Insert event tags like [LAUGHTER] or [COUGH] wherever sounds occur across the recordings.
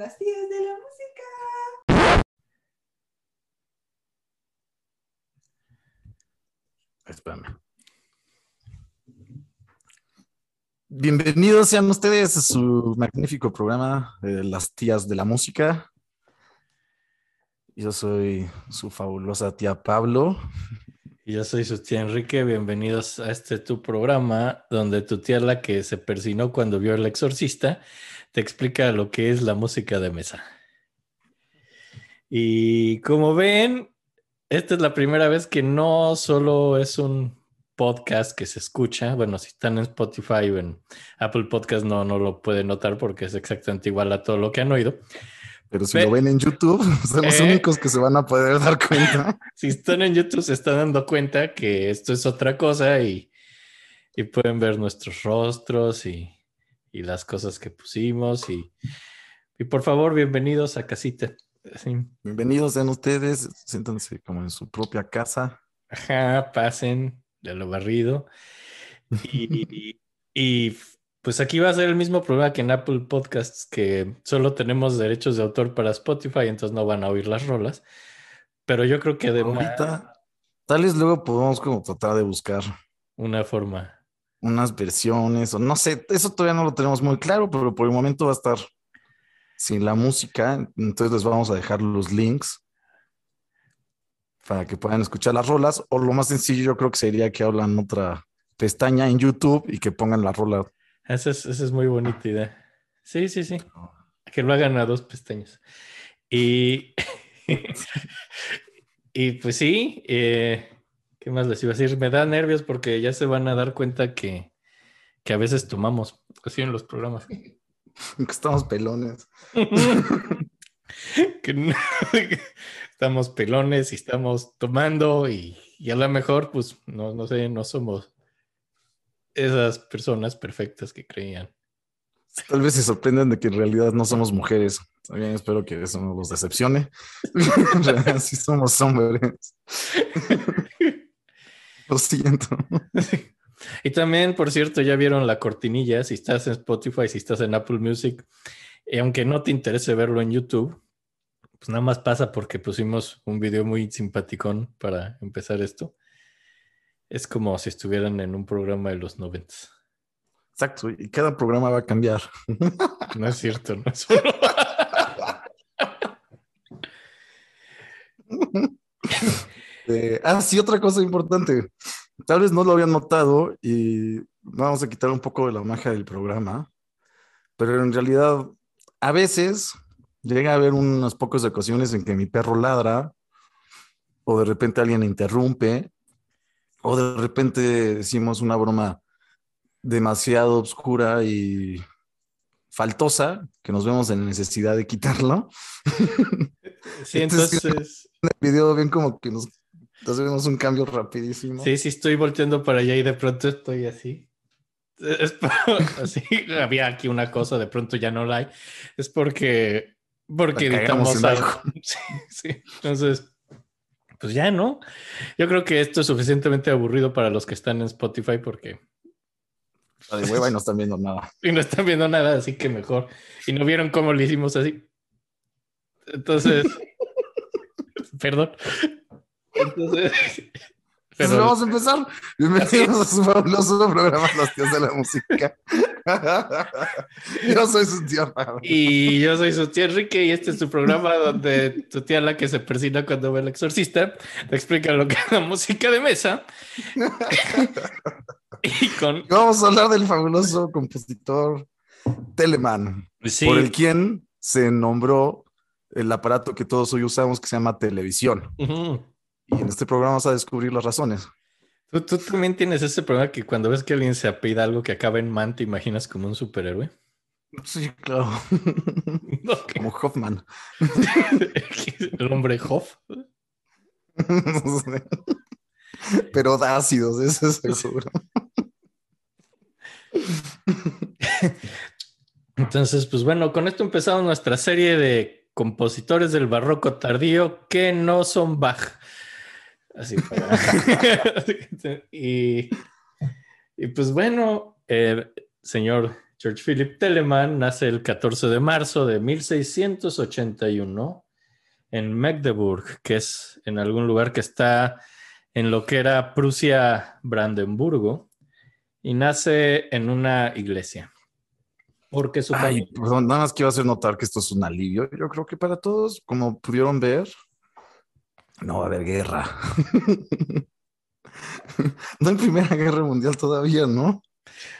las tías de la música. Espérame. Bienvenidos sean ustedes a su magnífico programa de Las tías de la música. Yo soy su fabulosa tía Pablo. Yo soy su tía Enrique. Bienvenidos a este tu programa donde tu tía, la que se persinó cuando vio El Exorcista, te explica lo que es la música de mesa. Y como ven, esta es la primera vez que no solo es un podcast que se escucha. Bueno, si están en Spotify o en Apple Podcast no, no lo pueden notar porque es exactamente igual a todo lo que han oído. Pero si lo ven en YouTube, [LAUGHS] son los Eh. únicos que se van a poder dar [LAUGHS] cuenta. Si están en YouTube se están dando cuenta que esto es otra cosa y, y pueden ver nuestros rostros y, y las cosas que pusimos. Y, y por favor, bienvenidos a Casita. Sí. Bienvenidos sean ustedes, siéntanse como en su propia casa. Ajá, pasen de lo barrido. Y, [LAUGHS] y- y, pues aquí va a ser el mismo problema que en Apple Podcasts, que solo tenemos derechos de autor para Spotify, entonces no van a oír las rolas. Pero yo creo que además Ahorita, tal vez luego podamos como tratar de buscar una forma. unas versiones o no sé, eso todavía no lo tenemos muy claro, pero por el momento va a estar sin la música, entonces les vamos a dejar los links para que puedan escuchar las rolas o lo más sencillo yo creo que sería que hablan otra pestaña en YouTube y que pongan la rola. Esa es, esa es muy bonita idea. Sí, sí, sí. Que lo hagan a dos pestañas. Y, [LAUGHS] y pues sí, eh, ¿qué más les iba a decir? Me da nervios porque ya se van a dar cuenta que, que a veces tomamos así en los programas. [LAUGHS] que estamos pelones. [LAUGHS] que no- que estamos pelones y estamos tomando y, y a lo mejor, pues, no, no sé, no somos esas personas perfectas que creían. Tal vez se sorprenden de que en realidad no somos mujeres. También espero que eso no los decepcione. [LAUGHS] En realidad sí somos hombres. [LAUGHS] Lo siento. [LAUGHS] Y también, por cierto, ya vieron la cortinilla, si estás en Spotify, si estás en Apple Music, y aunque no te interese verlo en YouTube, pues nada más pasa porque pusimos un video muy simpaticón para empezar esto. Es como si estuvieran en un programa de los noventas. Exacto, y cada programa va a cambiar. [LAUGHS] No es cierto, no es uno. [LAUGHS] Eh, ah, sí, otra cosa importante. Tal vez no lo habían notado y vamos a quitar un poco de la magia del programa, pero en realidad a veces llega a haber unas pocas ocasiones en que mi perro ladra o de repente alguien interrumpe o de repente decimos una broma demasiado oscura y faltosa que nos vemos en necesidad de quitarlo. Sí, [LAUGHS] Entonces, entonces, En el video ven como que nos hacemos un cambio rapidísimo. sí, sí estoy volteando para allá y de pronto estoy así. Es por- [LAUGHS] así, había aquí una cosa, de pronto ya no la hay. Es porque, porque editamos algo. [LAUGHS] Sí, sí. Entonces, pues ya, ¿no? Yo creo que esto es suficientemente aburrido para los que están en Spotify porque Está de hueva y no están viendo nada. [LAUGHS] y no están viendo nada, así que mejor. Y no vieron cómo lo hicimos así. Entonces, [LAUGHS] perdón. Entonces, Entonces pero- vamos a empezar. Bienvenidos a su fabuloso programa Las Tías de la Música. Yo soy su tío Pablo. Y yo soy su tía Enrique y este es tu programa donde tu tía la que se persina cuando ve el exorcista te explica lo que es la música de mesa. [LAUGHS] y con... Vamos a hablar del fabuloso compositor Telemann, Sí, por el quien se nombró el aparato que todos hoy usamos que se llama televisión. ujú. Y en este programa vas a descubrir las razones. ¿Tú, tú también tienes ese problema que cuando ves que alguien se apida algo que acaba en man, te imaginas como un superhéroe. Sí, claro. [LAUGHS] Como Hoffman. [LAUGHS] el hombre Hoff. [LAUGHS] Pero da ácidos, eso es seguro. Entonces, pues bueno, con esto empezamos nuestra serie de compositores del barroco tardío que no son Bach. Así para... [LAUGHS] y, y pues bueno, eh, señor George Philip Telemann nace el 14 de marzo de 1681 en Magdeburg, que es en algún lugar que está en lo que era Prusia Brandenburgo, y nace en una iglesia. Porque su Ay, perdón, nada más quiero hacer notar que esto es un alivio. Yo creo que para todos, como pudieron ver, no va a haber guerra. [LAUGHS] No hay primera guerra mundial todavía, ¿no?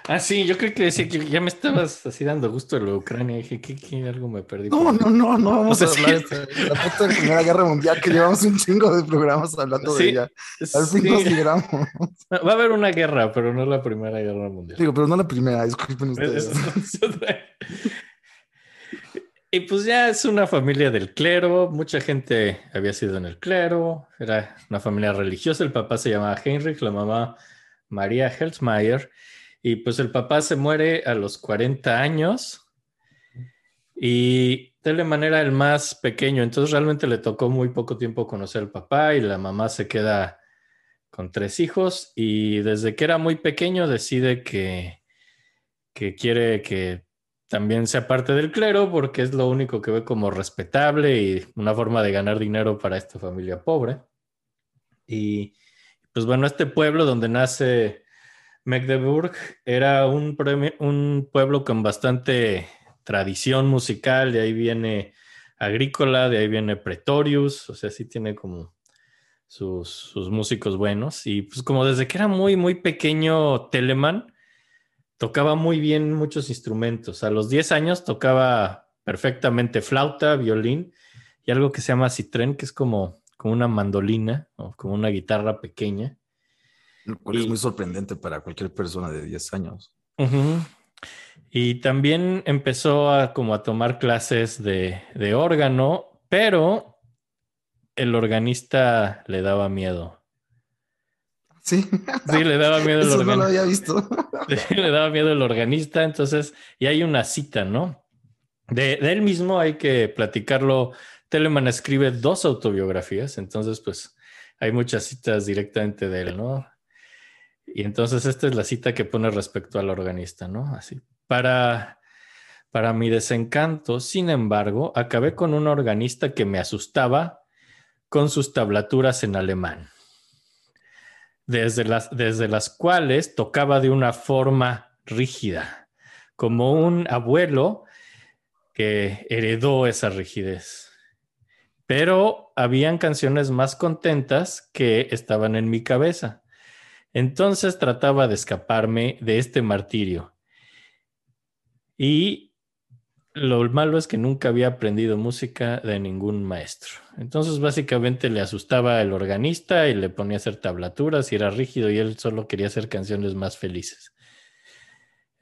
Ah, sí, yo creo que decía que ya me estabas así dando gusto de la Ucrania. Dije, ¿qué, qué? algo me perdí. No, no, no, no vamos O sea, a hablar sí. de [LAUGHS] la puta primera guerra mundial que llevamos un chingo de programas hablando de ella. Al fin Sí. nos. Va a haber una guerra, pero no la primera guerra mundial. Digo, pero no la primera, disculpen ustedes. Es- es otra. Y pues ya es una familia del clero, mucha gente había sido en el clero, era una familia religiosa, el papá se llamaba Heinrich, la mamá María Helsmayer, y pues el papá se muere a los 40 años. Y de la manera el más pequeño, entonces realmente le tocó muy poco tiempo conocer al papá y la mamá se queda con tres hijos. Y desde que era muy pequeño decide que, que quiere que también sea parte del clero porque es lo único que ve como respetable y una forma de ganar dinero para esta familia pobre. Y pues bueno, este pueblo donde nace Magdeburg era un, un pueblo con bastante tradición musical, de ahí viene agrícola, de ahí viene Pretorius, o sea, sí tiene como sus, sus músicos buenos. Y pues como desde que era muy, muy pequeño Telemann, tocaba muy bien muchos instrumentos. A los 10 años tocaba perfectamente flauta, violín y algo que se llama citrén, que es como, como una mandolina o como una guitarra pequeña. Lo cual es muy sorprendente para cualquier persona de 10 años. Y también empezó a como a tomar clases de, de órgano, pero el organista le daba miedo. Sí, Sí, le daba miedo el [LAUGHS] eso no lo organista. había visto. [LAUGHS] Sí, le daba miedo el organista, entonces, y hay una cita, ¿no? De, de él mismo hay que platicarlo. Telemann escribe dos autobiografías, entonces, pues, hay muchas citas directamente de él, ¿no? Y entonces esta es la cita que pone respecto al organista, ¿no? Así. Para, para mi desencanto, sin embargo, acabé con un organista que me asustaba con sus tablaturas en alemán desde las, desde las cuales tocaba de una forma rígida, como un abuelo que heredó esa rigidez. Pero habían canciones más contentas que estaban en mi cabeza. Entonces trataba de escaparme de este martirio. Y lo malo es que nunca había aprendido música de ningún maestro. Entonces básicamente le asustaba el organista y le ponía a hacer tablaturas y era rígido y él solo quería hacer canciones más felices.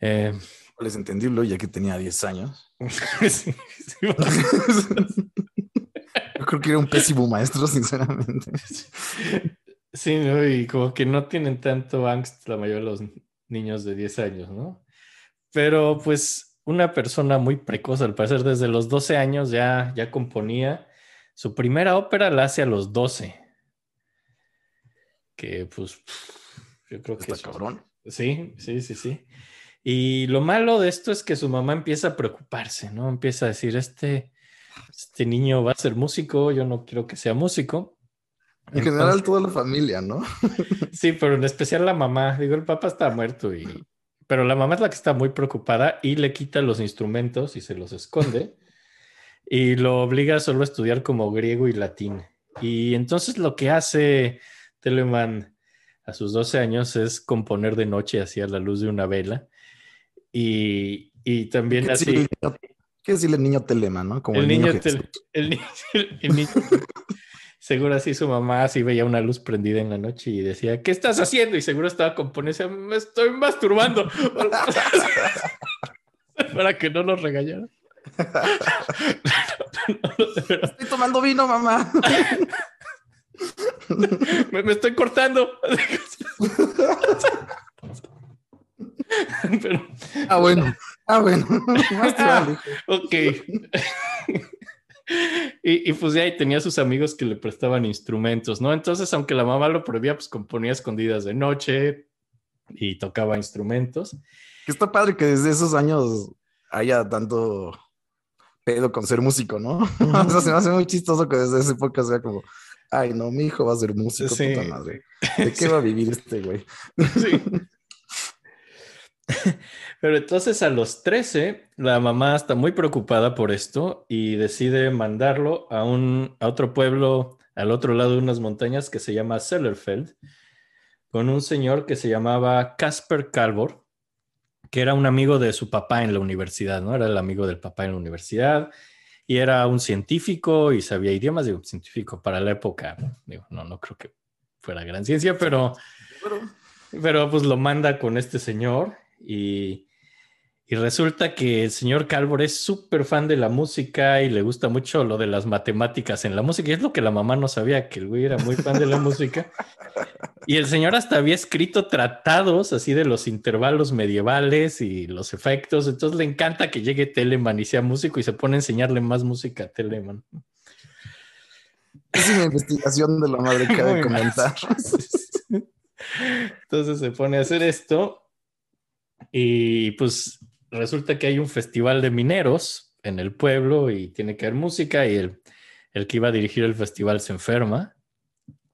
Eh, Es entendible ya que tenía 10 años. [LAUGHS] sí, sí, [LAUGHS] Yo creo que era un pésimo maestro, sinceramente. [LAUGHS] Sí, ¿no? y como que no tienen tanto angst la mayoría de los niños de 10 años, ¿no? Pero pues una persona muy precoz, al parecer desde los 12 años ya, ya componía. Su primera ópera la hace a los 12. Que pues yo creo que Está eso- cabrón. Sí, sí, sí, sí. Y lo malo de esto es que su mamá empieza a preocuparse, ¿no? Empieza a decir, este, este niño va a ser músico, yo no quiero que sea músico. En general, toda la familia, ¿no? [LAUGHS] Sí, pero en especial la mamá. Digo, el papá está muerto y... Pero la mamá es la que está muy preocupada y le quita los instrumentos y se los esconde [LAUGHS] y lo obliga solo a estudiar como griego y latín. Y entonces lo que hace Telemann a sus 12 años es componer de noche hacia la luz de una vela y, y también ¿Qué así... niño- qué decirle el niño Telema, no? Como el, niño, que- tel- el ni- el niño- seguro así su mamá así veía una luz prendida en la noche y decía, ¿qué estás haciendo? Y seguro estaba componiendo, me estoy masturbando. [LAUGHS] Para que no lo regañara. Estoy tomando vino, mamá. [LAUGHS] me, me estoy cortando. [LAUGHS] Pero, Ah, bueno. Ah, bueno. Más ok. Y, y, pues ya ahí tenía sus amigos que le prestaban instrumentos, ¿no? Entonces, aunque la mamá lo prohibía, pues componía escondidas de noche y tocaba instrumentos. Que está padre que desde esos años haya tanto pedo con ser músico, ¿no? [LAUGHS] o sea, se me hace muy chistoso que desde esa época sea como, ay, no, mi hijo va a ser músico, Sí. puta madre. ¿De qué va a [LAUGHS] vivir este güey? Sí. [LAUGHS] Pero entonces a los 13, la mamá está muy preocupada por esto y decide mandarlo a, un, a otro pueblo al otro lado de unas montañas que se llama Sellerfeld, con un señor que se llamaba Casper Calvor, que era un amigo de su papá en la universidad, ¿no? Era el amigo del papá en la universidad y era un científico y sabía idiomas, digo, científico para la época, digo, no, no creo que fuera gran ciencia, pero... Pero pues lo manda con este señor y, y resulta que el señor Calvor es súper fan de la música y le gusta mucho lo de las matemáticas en la música. Y es lo que la mamá no sabía, que el güey era muy fan de la música. [LAUGHS] Y el señor hasta había escrito tratados así de los intervalos medievales y los efectos. Entonces le encanta que llegue Telemann y sea músico y se pone a enseñarle más música a Telemann. Es una investigación de la madre que cabe [LAUGHS] Muy comentar. [LAUGHS] Entonces se pone a hacer esto y pues resulta que hay un festival de mineros en el pueblo y tiene que haber música y el, el que iba a dirigir el festival se enferma.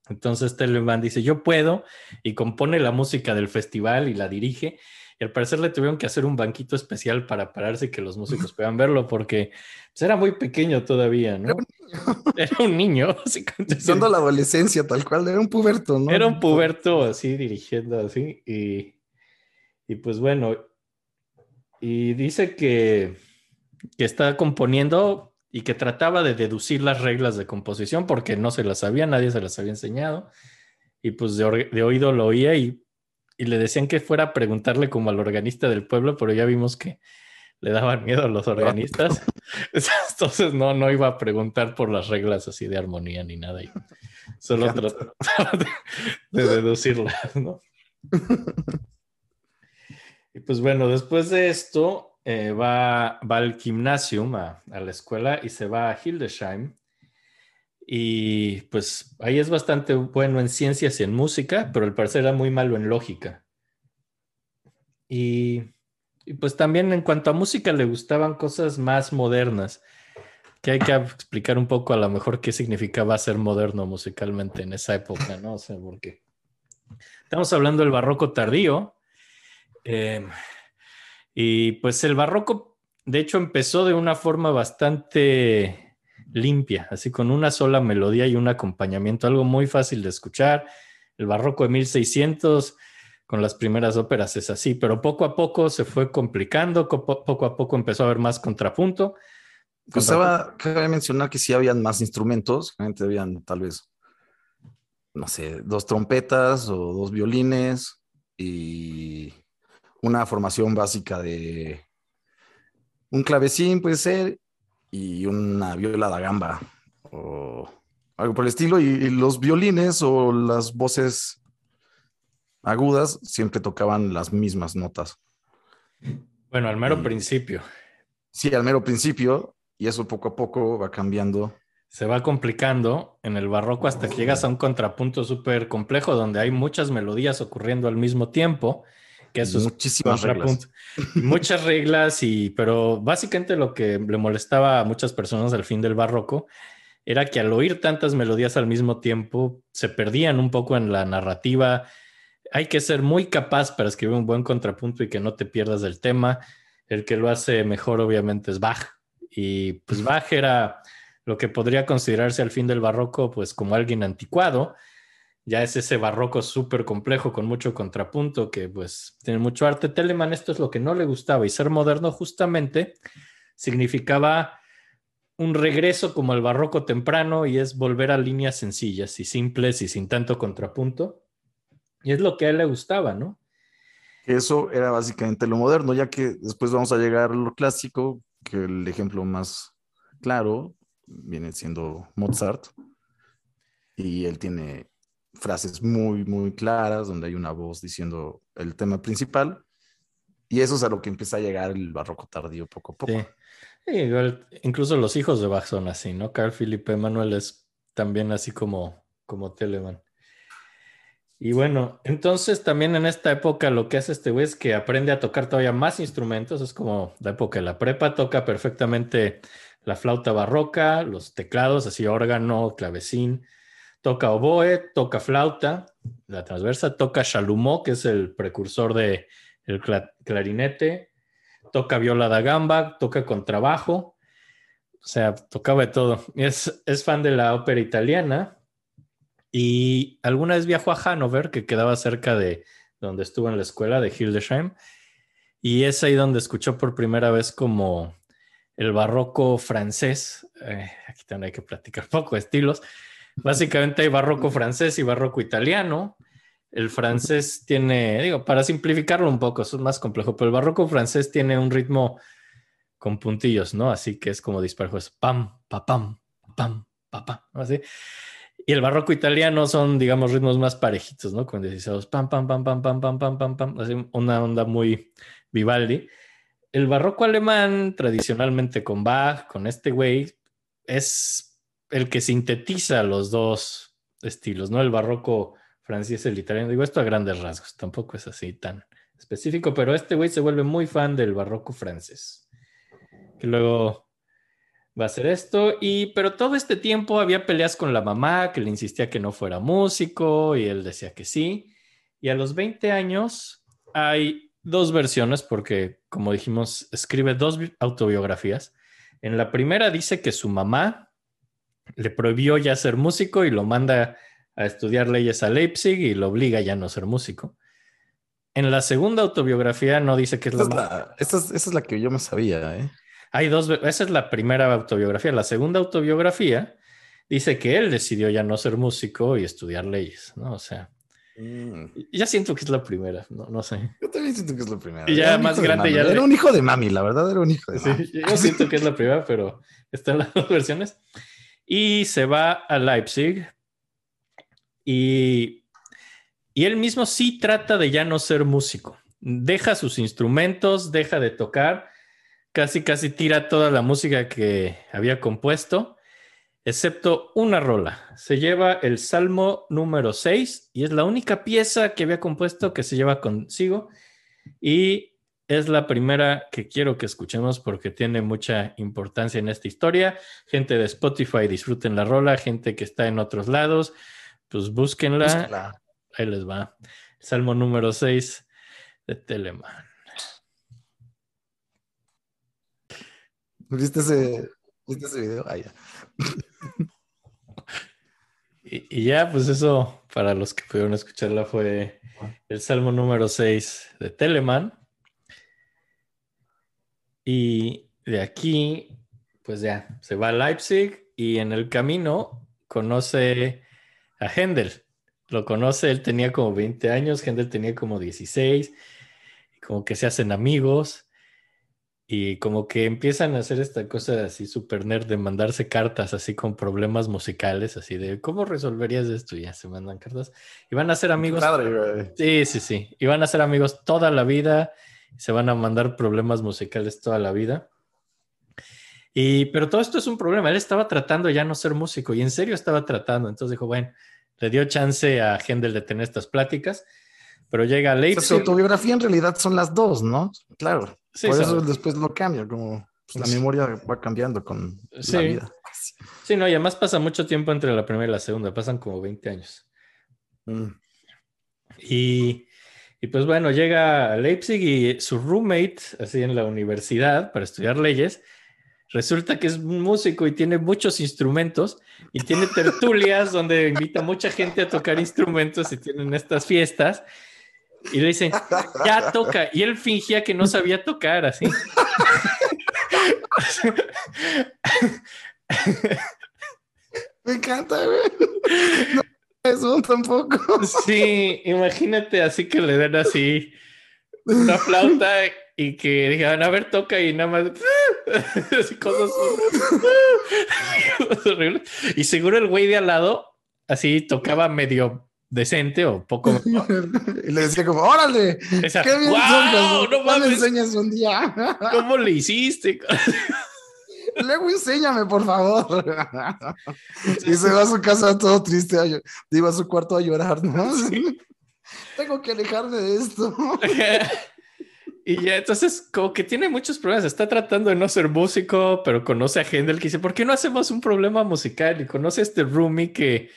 Entonces Telemann dice, yo puedo y compone la música del festival y la dirige. Y al parecer le tuvieron que hacer un banquito especial para pararse y que los músicos [LAUGHS] puedan verlo porque pues, era muy pequeño todavía, ¿no? Era un niño, [LAUGHS] [LAUGHS] básicamente. Siendo la adolescencia, tal cual, era un puberto, ¿no? Era un puberto así dirigiendo así y, y pues bueno, y dice que, que está componiendo y que trataba de deducir las reglas de composición porque no se las sabía, nadie se las había enseñado y pues de, oído lo oía y, y le decían que fuera a preguntarle como al organista del pueblo, pero ya vimos que le daban miedo a los organistas, [LAUGHS] [LAUGHS] entonces no, no iba a preguntar por las reglas así de armonía ni nada. y solo trataba de, de deducirlas, ¿no? [LAUGHS] Y pues bueno, después de esto eh, va, va al gimnasium, a, la escuela, y se va a Hildesheim. Y pues ahí es bastante bueno en ciencias y en música, pero al parecer era muy malo en lógica. Y, y pues también en cuanto a música le gustaban cosas más modernas, que hay que explicar un poco a lo mejor qué significaba ser moderno musicalmente en esa época, ¿no? O sea, porque estamos hablando del barroco tardío. Eh, y pues el barroco, de hecho, empezó de una forma bastante limpia, así con una sola melodía y un acompañamiento, algo muy fácil de escuchar. El barroco de 1600 con las primeras óperas es así, pero poco a poco se fue complicando, co- poco a poco empezó a haber más contrapunto. Cabe mencionar que sí habían más instrumentos, realmente habían tal vez, no sé, dos trompetas o dos violines y una formación básica de un clavecín puede ser y una viola da gamba o algo por el estilo y, y los violines o las voces agudas siempre tocaban las mismas notas. Bueno, al mero Y- principio. Sí, al mero principio y eso poco a poco va cambiando. se va complicando en el barroco hasta que llegas a un contrapunto súper complejo donde hay muchas melodías ocurriendo al mismo tiempo, que eso es Muchísimas contrapunto. Muchas reglas, y, pero básicamente lo que le molestaba a muchas personas al fin del barroco era que al oír tantas melodías al mismo tiempo se perdían un poco en la narrativa. Hay que ser muy capaz para escribir un buen contrapunto y que no te pierdas del tema. El que lo hace mejor obviamente es Bach. Y pues Bach era lo que podría considerarse al fin del barroco pues como alguien anticuado. Ya es ese barroco súper complejo con mucho contrapunto que pues tiene mucho arte. Telemann esto es lo que no le gustaba y ser moderno justamente significaba un regreso como el barroco temprano y es volver a líneas sencillas y simples y sin tanto contrapunto. Y es lo que a él le gustaba, ¿no? Eso era básicamente lo moderno, ya que después vamos a llegar a lo clásico, que el ejemplo más claro viene siendo Mozart. Y él tiene frases muy, muy claras, donde hay una voz diciendo el tema principal. Y eso es a lo que empieza a llegar el barroco tardío poco a poco. Sí. Igual, incluso los hijos de Bach son así, ¿no? Carl Philipp Emanuel es también así como, como Telemann. Y bueno, entonces también en esta época lo que hace este güey es que aprende a tocar todavía más instrumentos. Es como la época de la prepa, toca perfectamente la flauta barroca, los teclados, así órgano, clavecín, toca oboe, toca flauta, la transversa, toca chalumeau, que es el precursor de el clarinete, toca viola da gamba, toca contrabajo, o sea, tocaba de todo. Es, es fan de la ópera italiana y alguna vez viajó a Hannover, que quedaba cerca de donde estuvo en la escuela de Hildesheim, y es ahí donde escuchó por primera vez como el barroco francés. Eh, aquí también hay que platicar [LAUGHS] poco estilos. Básicamente hay barroco francés y barroco italiano. El francés tiene, digo, para simplificarlo un poco, es más complejo, pero el barroco francés tiene un ritmo con puntillos, ¿no? Así que es como disparos, es pam, pa, pam, pam, pa, pam, así. Y el barroco italiano son, digamos, ritmos más parejitos, ¿no? Con 16 pam, pam, pam, pam, pam, pam, pam, pam, pam, así una onda muy Vivaldi el barroco alemán, tradicionalmente con Bach, con este güey, es el que sintetiza los dos estilos, ¿no? El barroco francés el italiano. Digo esto a grandes rasgos, tampoco es así tan específico, pero este güey se vuelve muy fan del barroco francés. Que luego va a hacer esto, y pero todo este tiempo había peleas con la mamá que le insistía que no fuera músico y él decía que sí. Y a los 20 años hay dos versiones porque, como dijimos, escribe dos autobiografías. En la primera dice que su mamá le prohibió ya ser músico y lo manda a estudiar leyes a Leipzig y lo obliga ya a no ser músico. En la segunda autobiografía no dice que es esa la... esa, es, la que yo me sabía, ¿eh? Hay dos, esa es la primera autobiografía. La segunda autobiografía dice que él decidió ya no ser músico y estudiar leyes, ¿no? O sea, Mm. Ya siento que es la primera, no, no, sé. Yo también siento que es la primera. Y ya más grande ya. Era un hijo de mami, la verdad era un hijo de mami. yo siento que es la primera, pero están las dos versiones. Y se va a Leipzig y, y él mismo sí trata de ya no ser músico. Deja sus instrumentos, deja de tocar, casi casi tira toda la música que había compuesto excepto una rola. Se lleva el Salmo número 6 y es la única pieza que había compuesto que se lleva consigo y es la primera que quiero que escuchemos porque tiene mucha importancia en esta historia. Gente de Spotify disfruten la rola, gente que está en otros lados, pues búsquenla. Ahí les va. Salmo número 6 de Telemann. ¿Viste ese, ¿viste ese video? Ah, ya. [LAUGHS] y, ya, pues eso, para los que pudieron escucharla, fue el Salmo número 6 de Telemann. Y de aquí, pues ya, se va a Leipzig y en el camino conoce a Händel. Lo conoce, él tenía como 20 años, Händel tenía como 16, y como que se hacen amigos y como que empiezan a hacer esta cosa así super nerd de mandarse cartas así con problemas musicales, así de ¿cómo resolverías esto? Y ya se mandan cartas. Y van a ser amigos. sí, sí, sí. Y van a ser amigos toda la vida. Se van a mandar problemas musicales toda la vida. Y, pero todo esto es un problema. Él estaba tratando ya no ser músico y en serio estaba tratando. Entonces dijo, bueno, le dio chance a Händel de tener estas pláticas, pero llega a Leipzig. su autobiografía en realidad son las dos, ¿no? Claro. Por eso después lo cambia, como pues, la memoria va cambiando con la vida. Sí, no, y además pasa mucho tiempo entre la primera y la segunda, pasan como 20 años. Mm. Y, y, pues bueno, llega a Leipzig y su roommate, así en la universidad, para estudiar leyes, resulta que es músico y tiene muchos instrumentos y tiene tertulias donde invita a mucha gente a tocar instrumentos y tienen estas fiestas. Y le dicen, ya toca. Y él fingía que no sabía tocar así. [LAUGHS] Me encanta, güey. No, [LAUGHS] eso tampoco. Sí, imagínate así que le den así una flauta y que digan, a ver, toca y nada más. [LAUGHS] cosas, cosas horribles. Y seguro el güey de al lado así tocaba medio decente o poco. [LAUGHS] y le decía como, órale, qué bien wow, no me enseñas un día. ¿Cómo le hiciste? Luego enséñame, por favor. y se va a su casa todo triste, iba a su cuarto a llorar, ¿no? Tengo que alejarme de esto. [LAUGHS] y ya, entonces, como que tiene muchos problemas. Está tratando de no ser músico, pero conoce a Hendel que dice, ¿por qué no hacemos un problema musical? Y conoce a este roomie que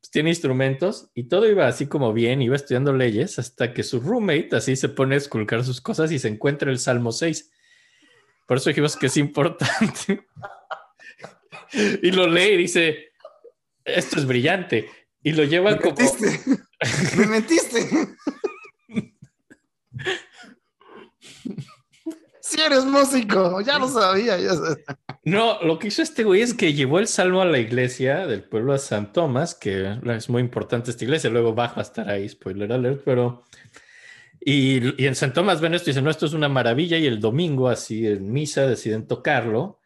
pues, tiene instrumentos y todo iba así como bien, iba estudiando leyes hasta que su roommate así se pone a esculcar sus cosas y se encuentra el Salmo 6. Por eso dijimos que es importante. [LAUGHS] y lo lee y dice, esto es brillante. Y lo lleva Me como... [LAUGHS] Me mentiste. Si eres músico, ya lo sabía. ya sabía. No, lo que hizo este güey es que llevó el salmo a la iglesia del pueblo de San Tomás, que es muy importante esta iglesia, luego baja a estar ahí, spoiler alert, pero... Y, y en San Tomás ven esto y dicen, no, esto es una maravilla, y el domingo, así en misa, deciden tocarlo,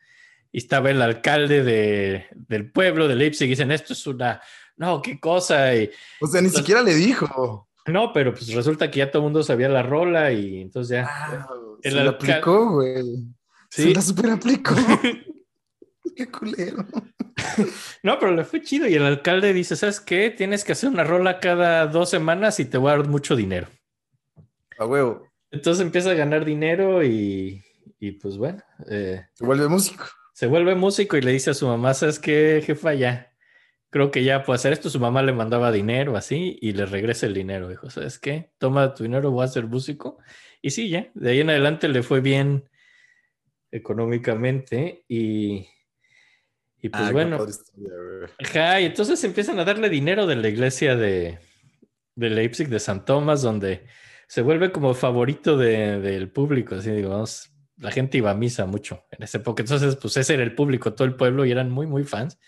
y estaba el alcalde de, del pueblo de Leipzig, y dicen, esto es una... No, qué cosa, y... O sea, ni siquiera le dijo. No, pero pues resulta que ya todo el mundo sabía la rola, y entonces ya... Ah, El se la aplicó, güey. Sí. Se la super aplicó. [LAUGHS] Qué culero. No, pero le fue chido y el alcalde dice, ¿sabes qué? Tienes que hacer una rola cada dos semanas y te voy a dar mucho dinero. A huevo. Entonces empieza a ganar dinero y, y pues bueno, eh, Se vuelve músico. se vuelve músico y le dice a su mamá, ¿sabes qué, jefa? Ya, creo que ya puedo hacer esto. Su mamá le mandaba dinero así y le regresa el dinero. Dijo, ¿sabes qué? Toma tu dinero, voy a ser músico. Y sí, ya, de ahí en adelante le fue bien económicamente y, y pues Ah, bueno. Ajá, y entonces empiezan a darle dinero de la iglesia de, de Leipzig, de San Tomás, donde se vuelve como favorito de- del público, así digamos. La gente iba a misa mucho en esa época. Entonces, pues ese era el público, todo el pueblo, y eran muy, muy fans.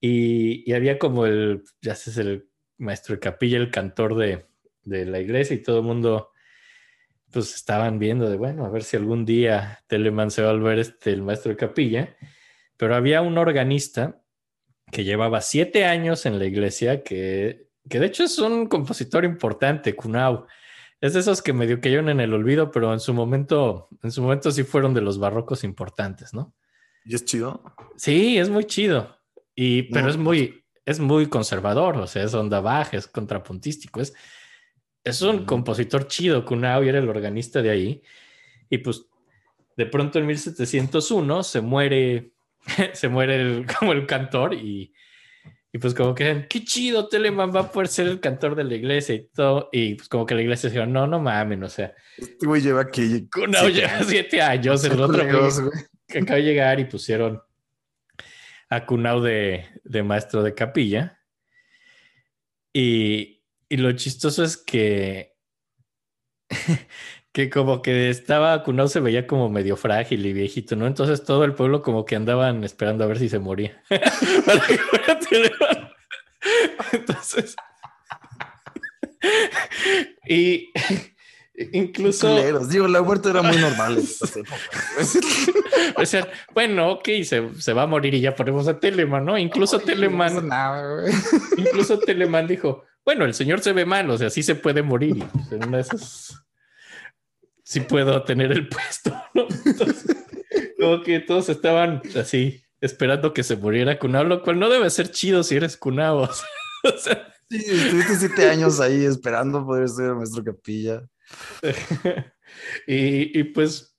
Y, y había como el, ya sé, el maestro de capilla, el cantor de, de la iglesia, y todo el mundo, pues estaban viendo de, bueno, a ver si algún día Telemann se va a volver este, el maestro de capilla. Pero había un organista que llevaba siete años en la iglesia, que, que de hecho es un compositor importante, Kunau. Es de esos que medio cayeron en el olvido, pero en su momento, en su momento sí fueron de los barrocos importantes, ¿no? ¿Y es chido? Sí, es muy chido. Y, pero No, es muy, es muy conservador, o sea, es onda baja, es contrapuntístico, es, es un Mm. compositor chido, Kunau, y era el organista de ahí. Y pues de pronto en 1701 se muere, [LAUGHS] se muere el- como el cantor y, y pues como que, qué chido, Telemann va a poder ser el cantor de la iglesia y todo. Y pues como que la iglesia dijo, no, no mamen, o sea, Este güey lleva aquí. Kunau lleva siete años, el otro güey que acaba de llegar y pusieron a Kunau de, de maestro de capilla. Y, y lo chistoso es que, [LAUGHS] que como que estaba, Kunau se veía como medio frágil y viejito, ¿no? Entonces todo el pueblo como que andaban esperando a ver si se moría. [LAUGHS] Entonces... y [LAUGHS] incluso... Culeros. Digo, la muerte era muy normal. [LAUGHS] O sea, bueno, ok, se, se va a morir y ya ponemos a Telemann, ¿no? Incluso no pasa Telemann, nada, güey. incluso Telemann dijo, bueno, el señor se ve mal, o sea, sí se puede morir. Pues, en una de esas sí puedo tener el puesto, ¿no? Entonces, [LAUGHS] como que todos estaban así esperando que se muriera Kunao, lo cual no debe ser chido si eres Kunao. [LAUGHS] O sea, Sí, estuviste siete años ahí esperando poder ser maestro capilla. [LAUGHS] y, y pues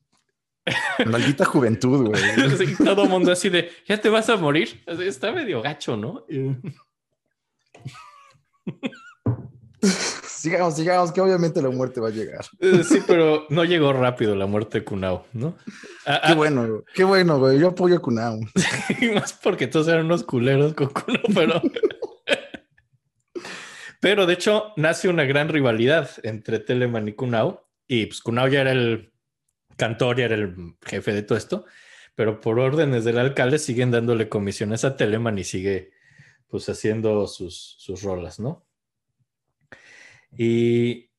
Maldita juventud, güey. todo mundo así de, ya te vas a morir. Está medio gacho, ¿no? Sigamos, sigamos, que obviamente la muerte va a llegar. Eh, Sí, pero no llegó rápido la muerte de Kunao, ¿no? Ah, Qué ah, bueno, güey. qué bueno, güey. Yo apoyo a Kunao. [LAUGHS] y más porque todos eran unos culeros con Kunao, pero... [LAUGHS] pero de hecho nace una gran rivalidad entre Telemann y Kunao. Y pues Kunao ya era el cantor, ya era el jefe de todo esto. Pero por órdenes del alcalde siguen dándole comisiones a Telemann y sigue pues haciendo sus, sus rolas, ¿no? Y,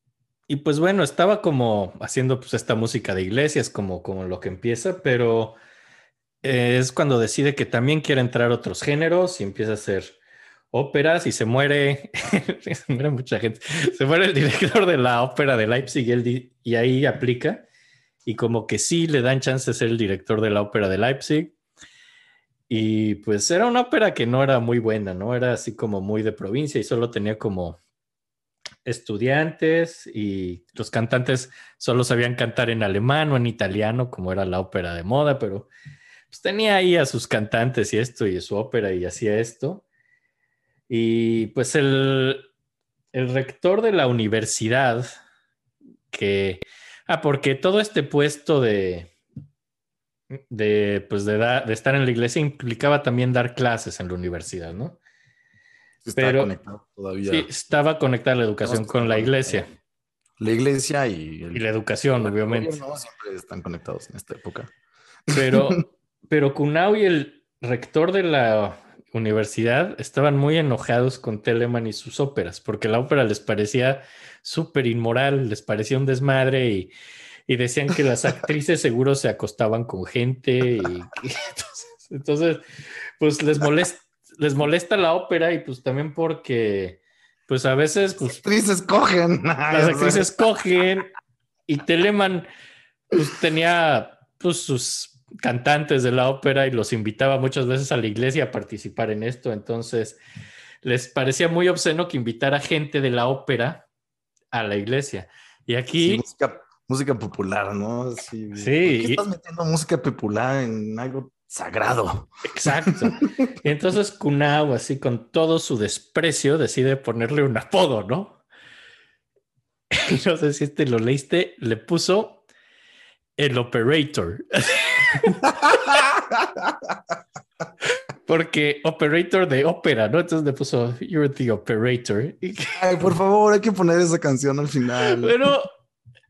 y pues bueno, estaba como haciendo pues esta música de iglesias, como, como lo que empieza, pero eh, es cuando decide que también quiere entrar a otros géneros y empieza a hacer óperas y se muere, [LAUGHS] se muere mucha gente, se muere el director de la ópera de Leipzig y, él y ahí aplica y como que sí le dan chance de ser el director de la ópera de Leipzig Y pues era una ópera que no era muy buena, ¿no? Era así como muy de provincia y solo tenía como estudiantes y los cantantes solo sabían cantar en alemán o en italiano, como era la ópera de moda, pero pues tenía ahí a sus cantantes y esto y su ópera y hacía esto. Y pues el, el rector de la universidad, que, ah, porque todo este puesto de, de, pues de, da- de estar en la iglesia implicaba también dar clases en la universidad, ¿no? Estaba Pero- conectado todavía. Sí, estaba conectada la educación con la iglesia La iglesia y, el, y la educación, el obviamente. gobierno siempre están conectados en esta época. Pero, [LAUGHS] pero Kunau y el rector de la universidad estaban muy enojados con Telemann y sus óperas, porque la ópera les parecía súper inmoral, les parecía un desmadre y, y decían que las actrices seguro se acostaban con gente y, y [LAUGHS] entonces, entonces, pues les molesta, les molesta la ópera y pues también porque pues a veces pues Actrices cogen. [LAUGHS] las actrices cogen y Telemann pues, tenía pues, sus cantantes de la ópera y los invitaba muchas veces a la iglesia a participar en esto. Entonces les parecía muy obsceno que invitara gente de la ópera a la iglesia. Y Sí, aquí, música, música popular, ¿no? Sí. ¿por Sí, qué y- estás metiendo música popular en algo sagrado? exacto. Y entonces Kunao, así con todo su desprecio, decide ponerle un apodo, ¿no? [LAUGHS] No sé si este lo leíste, le puso el operator. [LAUGHS] Porque operator de ópera, ¿no? Entonces le puso You're the operator. Ay, por favor, hay que poner esa canción al final. Pero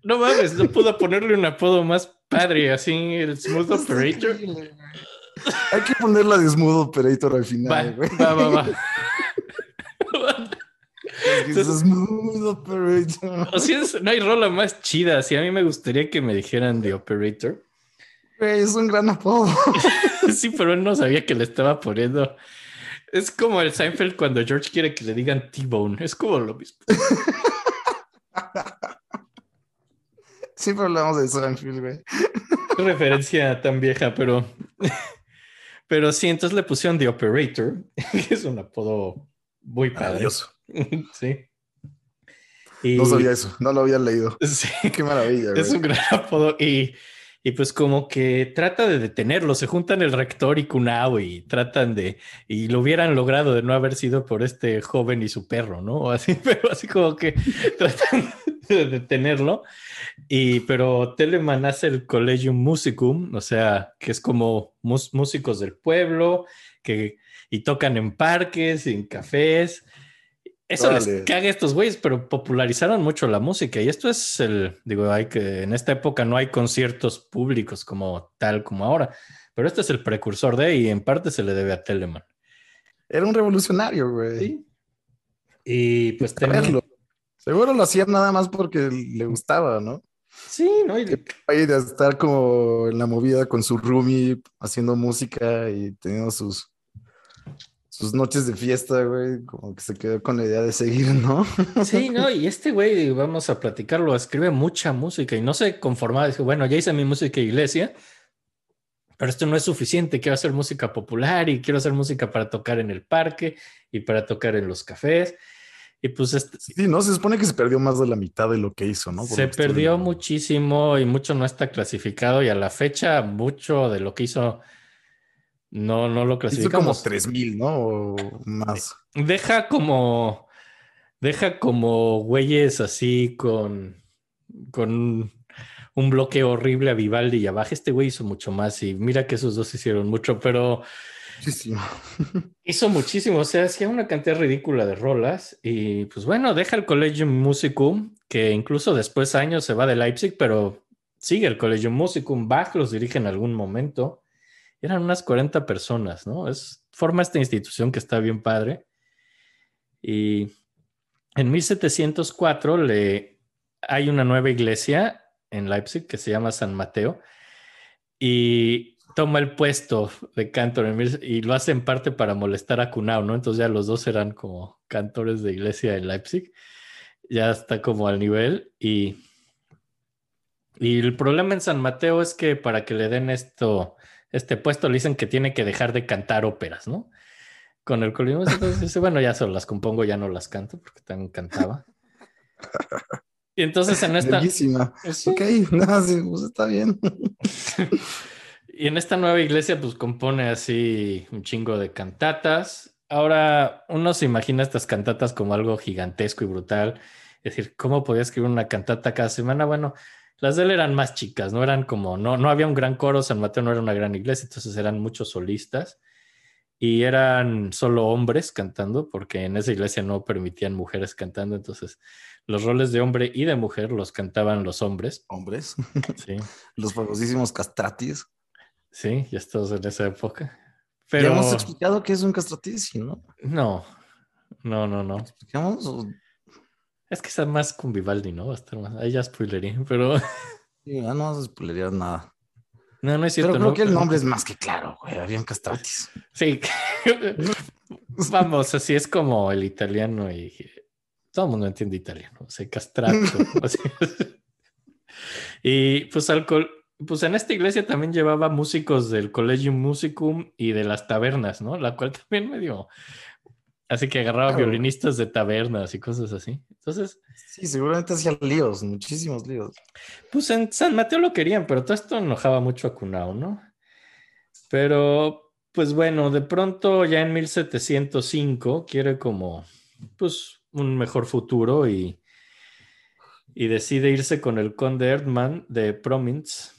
no mames, no pudo ponerle un apodo más padre, así el smooth operator. Hay que ponerla de Smooth Operator al final, güey. va, va, va. [LAUGHS] Es que es Smooth Operator. O es- no hay rola más chida. Si a mí me gustaría que me dijeran The Operator. Güey, es un gran apodo. [LAUGHS] Sí, pero él no sabía que le estaba poniendo. Es como el Seinfeld cuando George quiere que le digan T-Bone. Es como lo mismo. [LAUGHS] Siempre hablamos de Seinfeld, güey. Qué referencia tan vieja, pero. Pero sí, entonces le pusieron The Operator, [LAUGHS] que es un apodo muy padre. [LAUGHS] Sí. Y, No sabía eso, no lo había leído. [LAUGHS] Sí, Qué maravilla, güey. es un gran apodo. Y, y pues como que trata de detenerlo. Se juntan el rector y Kunao y tratan de... Y lo hubieran logrado de no haber sido por este joven y su perro, ¿no? O así, pero así como que tratan [LAUGHS] de detenerlo. Y pero Telemann hace el Collegium Musicum, o sea, que es como músicos del pueblo, que y tocan en parques, en cafés. Eso les caga a estos güeyes, pero popularizaron mucho la música. Y esto es el, digo, hay que en esta época no hay conciertos públicos como tal como ahora, pero este es el precursor de y en parte se le debe a Telemann. Era un revolucionario, güey. Sí. Y pues Verlo. Seguro lo hacía nada más porque le gustaba, ¿no? Sí, ¿no? Y- de estar como en la movida con su roomie haciendo música y teniendo sus sus noches de fiesta, güey, como que se quedó con la idea de seguir, ¿no? [LAUGHS] Sí, no, y este güey, vamos a platicarlo, escribe mucha música y no se conformaba, dice, bueno, ya hice mi música de iglesia, pero esto no es suficiente, quiero hacer música popular y quiero hacer música para tocar en el parque y para tocar en los cafés. Y pues este- Sí, no, se supone que se perdió más de la mitad de lo que hizo, ¿no? Por se perdió muchísimo y mucho no está clasificado y a la fecha mucho de lo que hizo no, no lo Hizo como clasificamos. 3000, ¿no? O más. Deja como. Deja como güeyes así con. Con un bloque horrible a Vivaldi y a Bach. Este güey hizo mucho más y mira que esos dos hicieron mucho, pero Muchísimo. hizo muchísimo. O sea, hacía una cantidad ridícula de rolas y pues bueno, deja el Collegium Musicum, que incluso después años se va de Leipzig, pero sigue el Collegium Musicum. Bach los dirige en algún momento. Eran unas 40 personas, ¿no? Es, forma esta institución que está bien padre. Y en 1704 le, hay una nueva iglesia en Leipzig que se llama San Mateo y toma el puesto de cantor en y lo hace en parte para molestar a Kunau, ¿no? Entonces ya los dos eran como cantores de iglesia en Leipzig. Ya está como al nivel y, y el problema en San Mateo es que para que le den esto, este puesto le dicen que tiene que dejar de cantar óperas, ¿no? Con el colibrí, [LAUGHS] entonces dice, bueno, ya solo las compongo, ya no las canto porque también cantaba. Y entonces en esta... Bellísima. Sí. Ok, [LAUGHS] no, sí, pues está bien. [LAUGHS] Y en esta nueva iglesia, pues compone así un chingo de cantatas. Ahora uno se imagina estas cantatas como algo gigantesco y brutal. Es decir, ¿cómo podía escribir una cantata cada semana? Bueno, las de él eran más chicas, no eran como, no, no había un gran coro, San Mateo no era una gran iglesia, entonces eran muchos solistas y eran solo hombres cantando, porque en esa iglesia no permitían mujeres cantando, entonces los roles de hombre y de mujer los cantaban los hombres. Hombres, Sí, [LAUGHS] los famosísimos castratis. Sí, ya estamos en esa época. Ya Pero hemos explicado qué es un castratis, ¿sí, ¿no? no, no, no, no. ¿Explicamos? o- Es que está más con Vivaldi, ¿no? Va a estar más. Ahí ya spoileré, pero [LAUGHS] Sí, ah, no spoilerías nada. no, no es cierto. Pero creo ¿no? que el nombre es más que claro, güey. Habían castratis. Sí. [LAUGHS] Vamos, así es como el italiano y todo el mundo entiende italiano, o sea, castrato. [LAUGHS] o sea, y pues alcohol, pues en esta iglesia también llevaba músicos del Collegium Musicum y de las tabernas, ¿no? La cual [LAUGHS] también me dio. Así que agarraba Claro. violinistas de tabernas y cosas así. Entonces, Sí, seguramente hacía líos, muchísimos líos. Pues en San Mateo lo querían, pero todo esto enojaba mucho a Cunao, ¿no? Pero, pues bueno, de pronto ya en 1705 quiere como, pues, un mejor futuro y, y decide irse con el conde Erdmann de Prominz,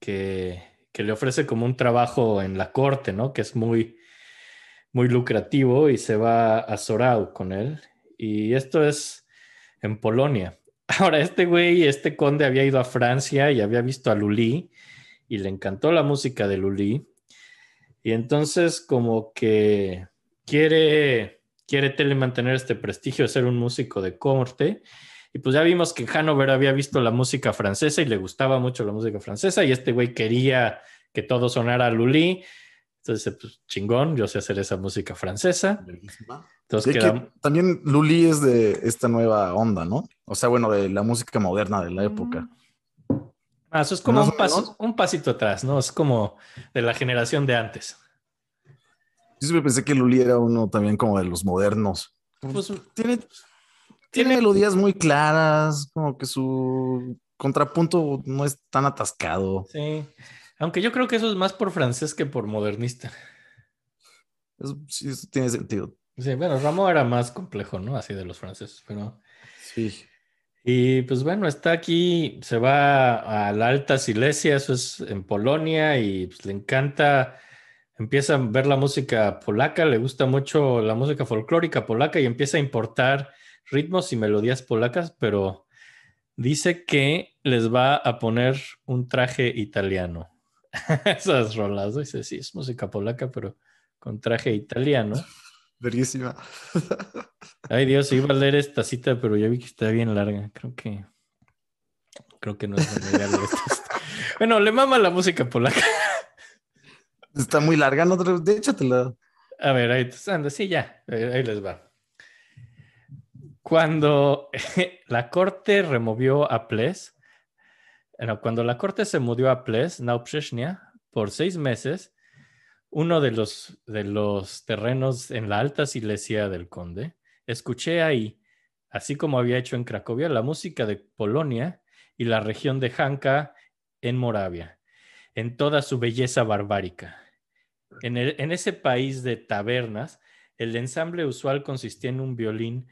que, le ofrece como un trabajo en la corte, ¿no? Que es muy, muy lucrativo y se va a Sorau con él. Y esto es en Polonia. [LAUGHS] Ahora, este güey, este conde había ido a Francia y había visto a Lully y le encantó la música de Lully. Y entonces como que quiere, quiere mantener este prestigio de ser un músico de corte. Y pues ya vimos que Hanover había visto la música francesa y le gustaba mucho la música francesa y este güey quería que todo sonara a Lully. Entonces, pues chingón, yo sé hacer esa música francesa. Entonces Sí, queda- que también Luli es de esta nueva onda, ¿no? O sea, bueno, de la música moderna de la época. Ah, eso es como un, paso- un pasito atrás, ¿no? Es como de la generación de antes. Yo siempre pensé que Luli era uno también como de los modernos. Pues Tiene, tiene tiene- melodías muy claras, como que su contrapunto no es tan atascado. sí. Aunque yo creo que eso es más por francés que por modernista. Eso, sí, eso tiene sentido. Sí, bueno, Ramo era más complejo, ¿no? Así de los franceses, pero... Sí. Y pues bueno, está aquí, se va a la Alta Silesia, eso es en Polonia, y pues, le encanta, empieza a ver la música polaca, le gusta mucho la música folclórica polaca y empieza a importar ritmos y melodías polacas, pero dice que les va a poner un traje italiano. [LAUGHS] Esas rolas, dice, sí, es música polaca, pero con traje italiano. [LAUGHS] Verguísima. [LAUGHS] Ay Dios, iba a leer esta cita, pero ya vi que está bien larga. Creo que creo que no es Bueno, le mama la música polaca. Está muy larga, ¿no? De hecho, te la... A ver, ahí anda, sí, ya, ahí ahí les va. Cuando [LAUGHS] la corte removió a Ples, no, cuando la corte se mudó a Ples, Nauprzechnia, por seis meses, uno de los, de los terrenos en la alta Silesia del conde, escuché ahí, así como había hecho en Cracovia, la música de Polonia y la región de Hanka en Moravia, en toda su belleza barbárica. En, el- en ese país de tabernas, el ensamble usual consistía en un violín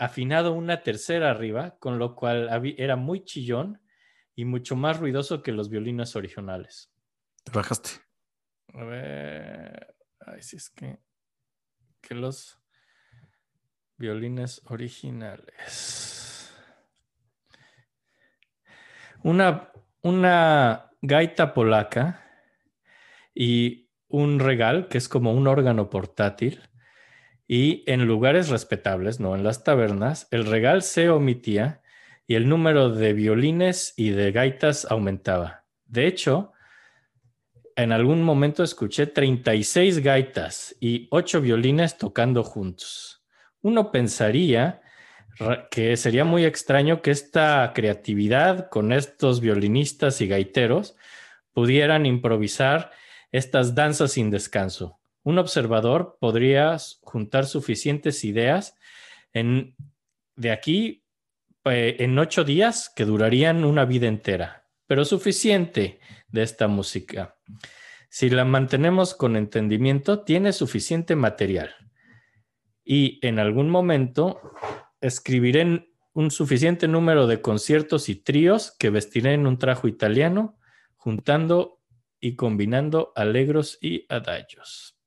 afinado una tercera arriba, con lo cual era muy chillón y mucho más ruidoso que los violines originales. Te bajaste. A ver, ay, si es que, que los violines originales. Una, una gaita polaca y un regal, que es como un órgano portátil. Y en lugares respetables, no en las tabernas, el regal se omitía y el número de violines y de gaitas aumentaba. De hecho, en algún momento escuché 36 gaitas y 8 violines tocando juntos. Uno pensaría que sería muy extraño que esta creatividad con estos violinistas y gaiteros pudieran improvisar estas danzas sin descanso. Un observador podría juntar suficientes ideas en, de aquí eh, en ocho días que durarían una vida entera, pero suficiente de esta música. Si la mantenemos con entendimiento, tiene suficiente material. Y en algún momento escribiré un suficiente número de conciertos y tríos que vestiré en un trajo italiano, juntando y combinando alegros y adagios.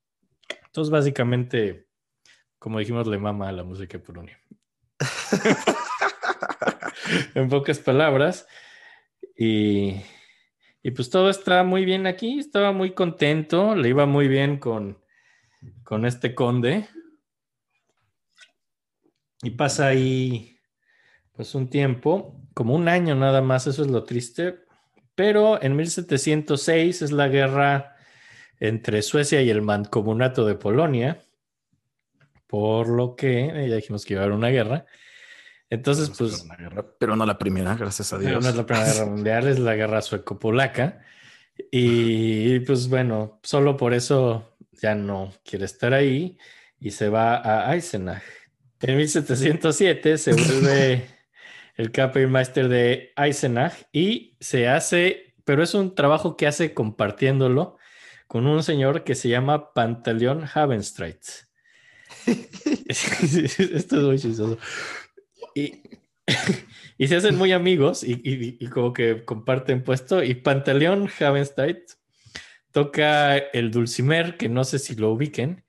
Entonces, básicamente, como dijimos, le mama a la música de Polonia. [LAUGHS] en pocas palabras. Y, y, pues todo está muy bien aquí. Estaba muy contento. Le iba muy bien con, con este conde. Y pasa ahí pues un tiempo, como un año nada más, eso es lo triste. Pero en 1706 es la guerra entre Suecia y el mancomunato de Polonia, por lo que eh, ya dijimos que iba a haber una guerra. Entonces, pues... pero no la primera, gracias a Dios. No es la Primera Guerra Mundial, es la guerra sueco-polaca. Y pues bueno, solo por eso ya no quiere estar ahí y se va a Eisenach. En 1707 se vuelve [LAUGHS] el Kapellmeister de Eisenach y se hace, pero es un trabajo que hace compartiéndolo con un señor que se llama Pantaleón Havenstreit. [LAUGHS] [LAUGHS] Esto es muy chistoso. Y, [LAUGHS] y se hacen muy amigos y, y, como que comparten puesto. Y Pantaleón Havenstreit toca el dulcimer, que no sé si lo ubiquen,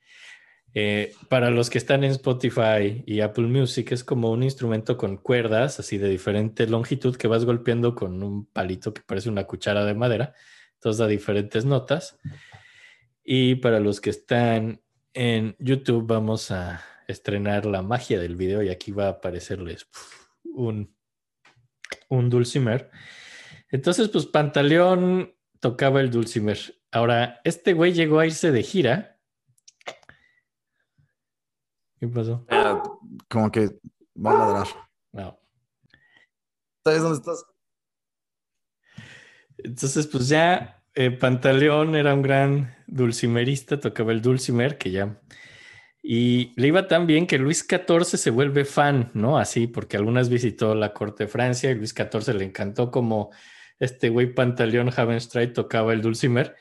eh, para los que están en Spotify y Apple Music, es como un instrumento con cuerdas, así de diferente longitud, que vas golpeando con un palito que parece una cuchara de madera. Entonces da diferentes notas. Y para los que están en YouTube, vamos a estrenar la magia del video y aquí va a aparecerles un, un dulcimer. Entonces, pues Pantaleón tocaba el dulcimer. Ahora, este güey llegó a irse de gira ¿Qué pasó? como que va a ladrar. No. ¿Sabes dónde estás? Entonces, pues ya eh, Pantaleón era un gran dulcimerista, tocaba el dulcimer, que ya. Y le iba tan bien que Luis XIV se vuelve fan, ¿no? Así, porque algunas visitó la corte de Francia y Luis XIV le encantó como este güey Pantaleón Havenstreit tocaba el dulcimer.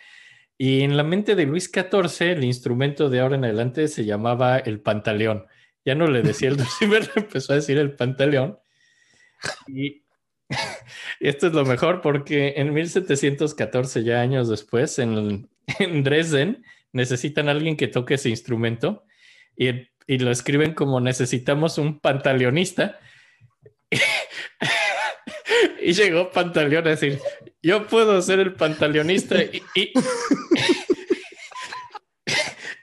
Y en la mente de Luis XIV, el instrumento de ahora en adelante se llamaba el pantaleón. Ya no le decía el [LAUGHS] dulcimer, empezó a decir el pantaleón. Y, [LAUGHS] esto es lo mejor porque en 1714, ya años después, en, en Dresden, necesitan alguien que toque ese instrumento y, y lo escriben como necesitamos un pantaleonista. [LAUGHS] y llegó Pantaleón a decir, yo puedo ser el pantaleonista y, [LAUGHS]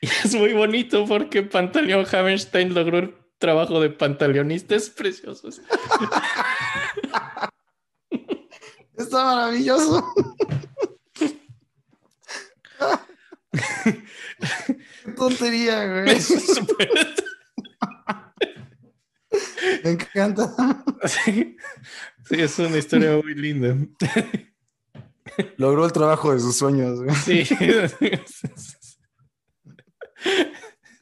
es muy bonito porque Pantaleón Hammerstein logró el trabajo de pantaleonista, es precioso. Está maravilloso. Qué tontería, güey. [LAUGHS] Me encanta. Sí, sí, es una historia muy linda. Logró el trabajo de sus sueños. Sí.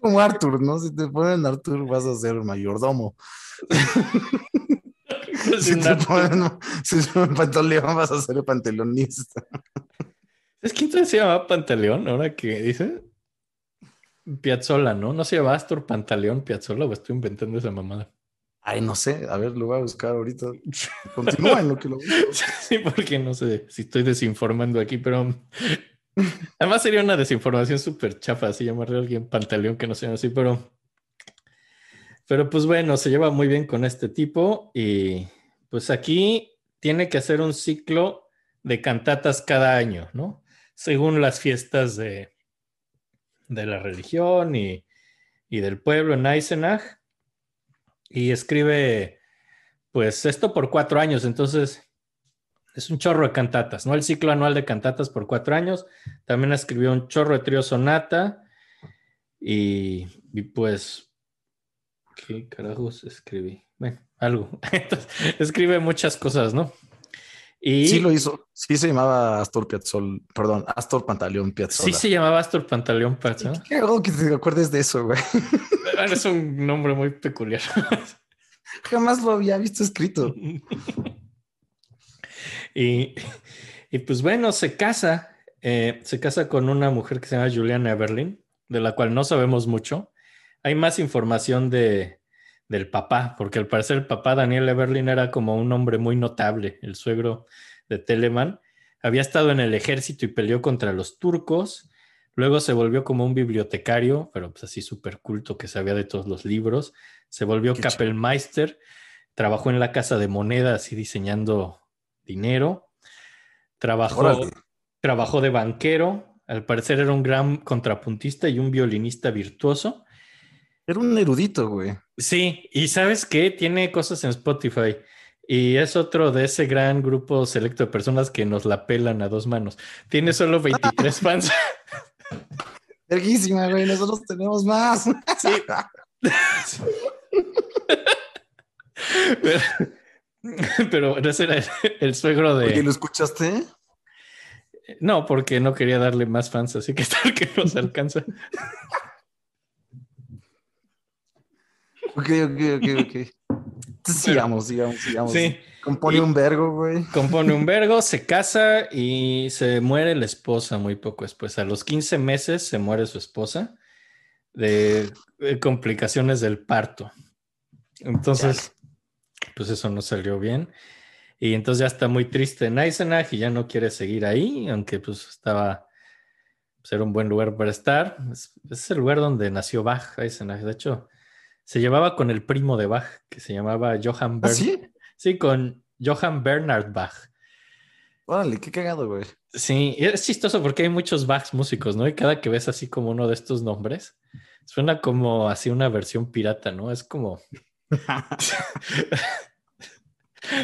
Como Arthur, ¿no? Si te ponen Arthur vas a ser mayordomo. [LAUGHS] [LAUGHS] si te ponen si Pantaleón vas a ser el pantalonista. ¿Es quién se llama Pantaleón ahora que dice? Piazzola, ¿no? ¿No se llama Astor Pantaleón Piazzola o estoy inventando esa mamada? Ay, no sé, a ver, lo voy a buscar ahorita. [LAUGHS] Continúa en lo que lo busco. Sí, porque no sé si estoy desinformando aquí, pero además sería una desinformación súper chafa, así llamarle a alguien pantaleón que no sea así, pero pero pues bueno, se lleva muy bien con este tipo y pues aquí tiene que hacer un ciclo de cantatas cada año, ¿no? Según las fiestas de, de la religión y, y del pueblo en Eisenach y escribe, pues esto por cuatro años, entonces es un chorro de cantatas, ¿no? El ciclo anual de cantatas por cuatro años. También escribió un chorro de trío sonata y, pues, ¿qué carajos escribí? Bueno, algo. [LAUGHS] escribe muchas cosas, ¿no? Y Sí lo hizo. Sí se llamaba Astor Piazzol, perdón, Astor Pantaleón Piazzolla. sí se llamaba Astor Pantaleón ¿no? Qué cagado que te acuerdes de eso, güey. Es un nombre muy peculiar. [LAUGHS] Jamás lo había visto escrito. [LAUGHS] y, y pues bueno, se casa, eh, se casa con una mujer que se llama Juliana Everlin, de la cual no sabemos mucho. Hay más información de, del papá, porque al parecer el papá Daniel Everlin era como un hombre muy notable, el suegro de Telemann. Había estado en el ejército y peleó contra los turcos. Luego se volvió como un bibliotecario, pero pues así súper culto que sabía de todos los libros. Se volvió Qué. Kapellmeister, trabajó en la casa de monedas y diseñando dinero. Trabajó, Órale. trabajó de banquero. Al parecer era un gran contrapuntista y un violinista virtuoso. Era un erudito, güey. Sí, y sabes qué? Tiene cosas en Spotify. Y es otro de ese gran grupo selecto de personas que nos la pelan a dos manos. Tiene solo 23 fans. [LAUGHS] Verguísima, güey. Nosotros tenemos más. Sí. [LAUGHS] pero, pero ese era el, el suegro de. Oye, ¿lo escuchaste? No, porque no quería darle más fans, así que [LAUGHS] tal que nos alcanza. Ok, ok, ok, ok. Entonces, sigamos, sigamos, sigamos. Sí. Compone Y- un vergo, güey. Compone un [LAUGHS] vergo, se casa y se muere la esposa muy poco después. A los 15 meses se muere su esposa de, de complicaciones del parto. Entonces, pues eso no salió bien. Y entonces ya está muy triste en Eisenach y ya no quiere seguir ahí, aunque pues estaba, pues era un buen lugar para estar. Es, es el lugar donde nació Bach, Eisenach. De hecho, se llevaba con el primo de Bach, que se llamaba Johann ¿Ah, Bernhard. sí? Sí, con Johann Bernhard Bach. Órale, qué cagado, güey. Sí, es chistoso porque hay muchos Bachs músicos, ¿no? Y cada que ves así como uno de estos nombres, suena como así una versión pirata, ¿no? Es como... es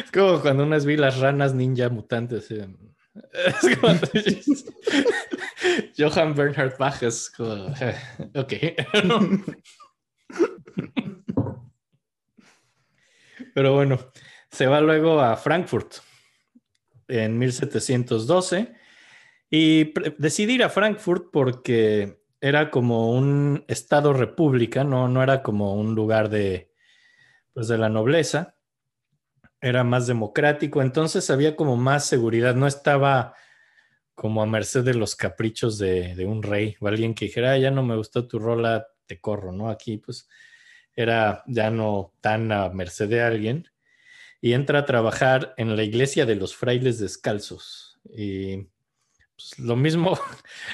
[LAUGHS] [LAUGHS] como cuando unas vi las ranas ninja mutantes. eh. [LAUGHS] Es como... Johann Bernhard Bach es como... Ok. Pero bueno, se va luego a Frankfurt en 1712 y pre- decidí ir a Frankfurt porque era como un estado república, no, no era como un lugar de, pues de la nobleza, era más democrático, entonces había como más seguridad, no estaba como a merced de los caprichos de, de un rey o alguien que dijera, "Ah, ya no me gustó tu rola, te corro, ¿no? Aquí pues era ya no tan a merced de alguien y entra a trabajar en la iglesia de los frailes descalzos. Y pues, lo mismo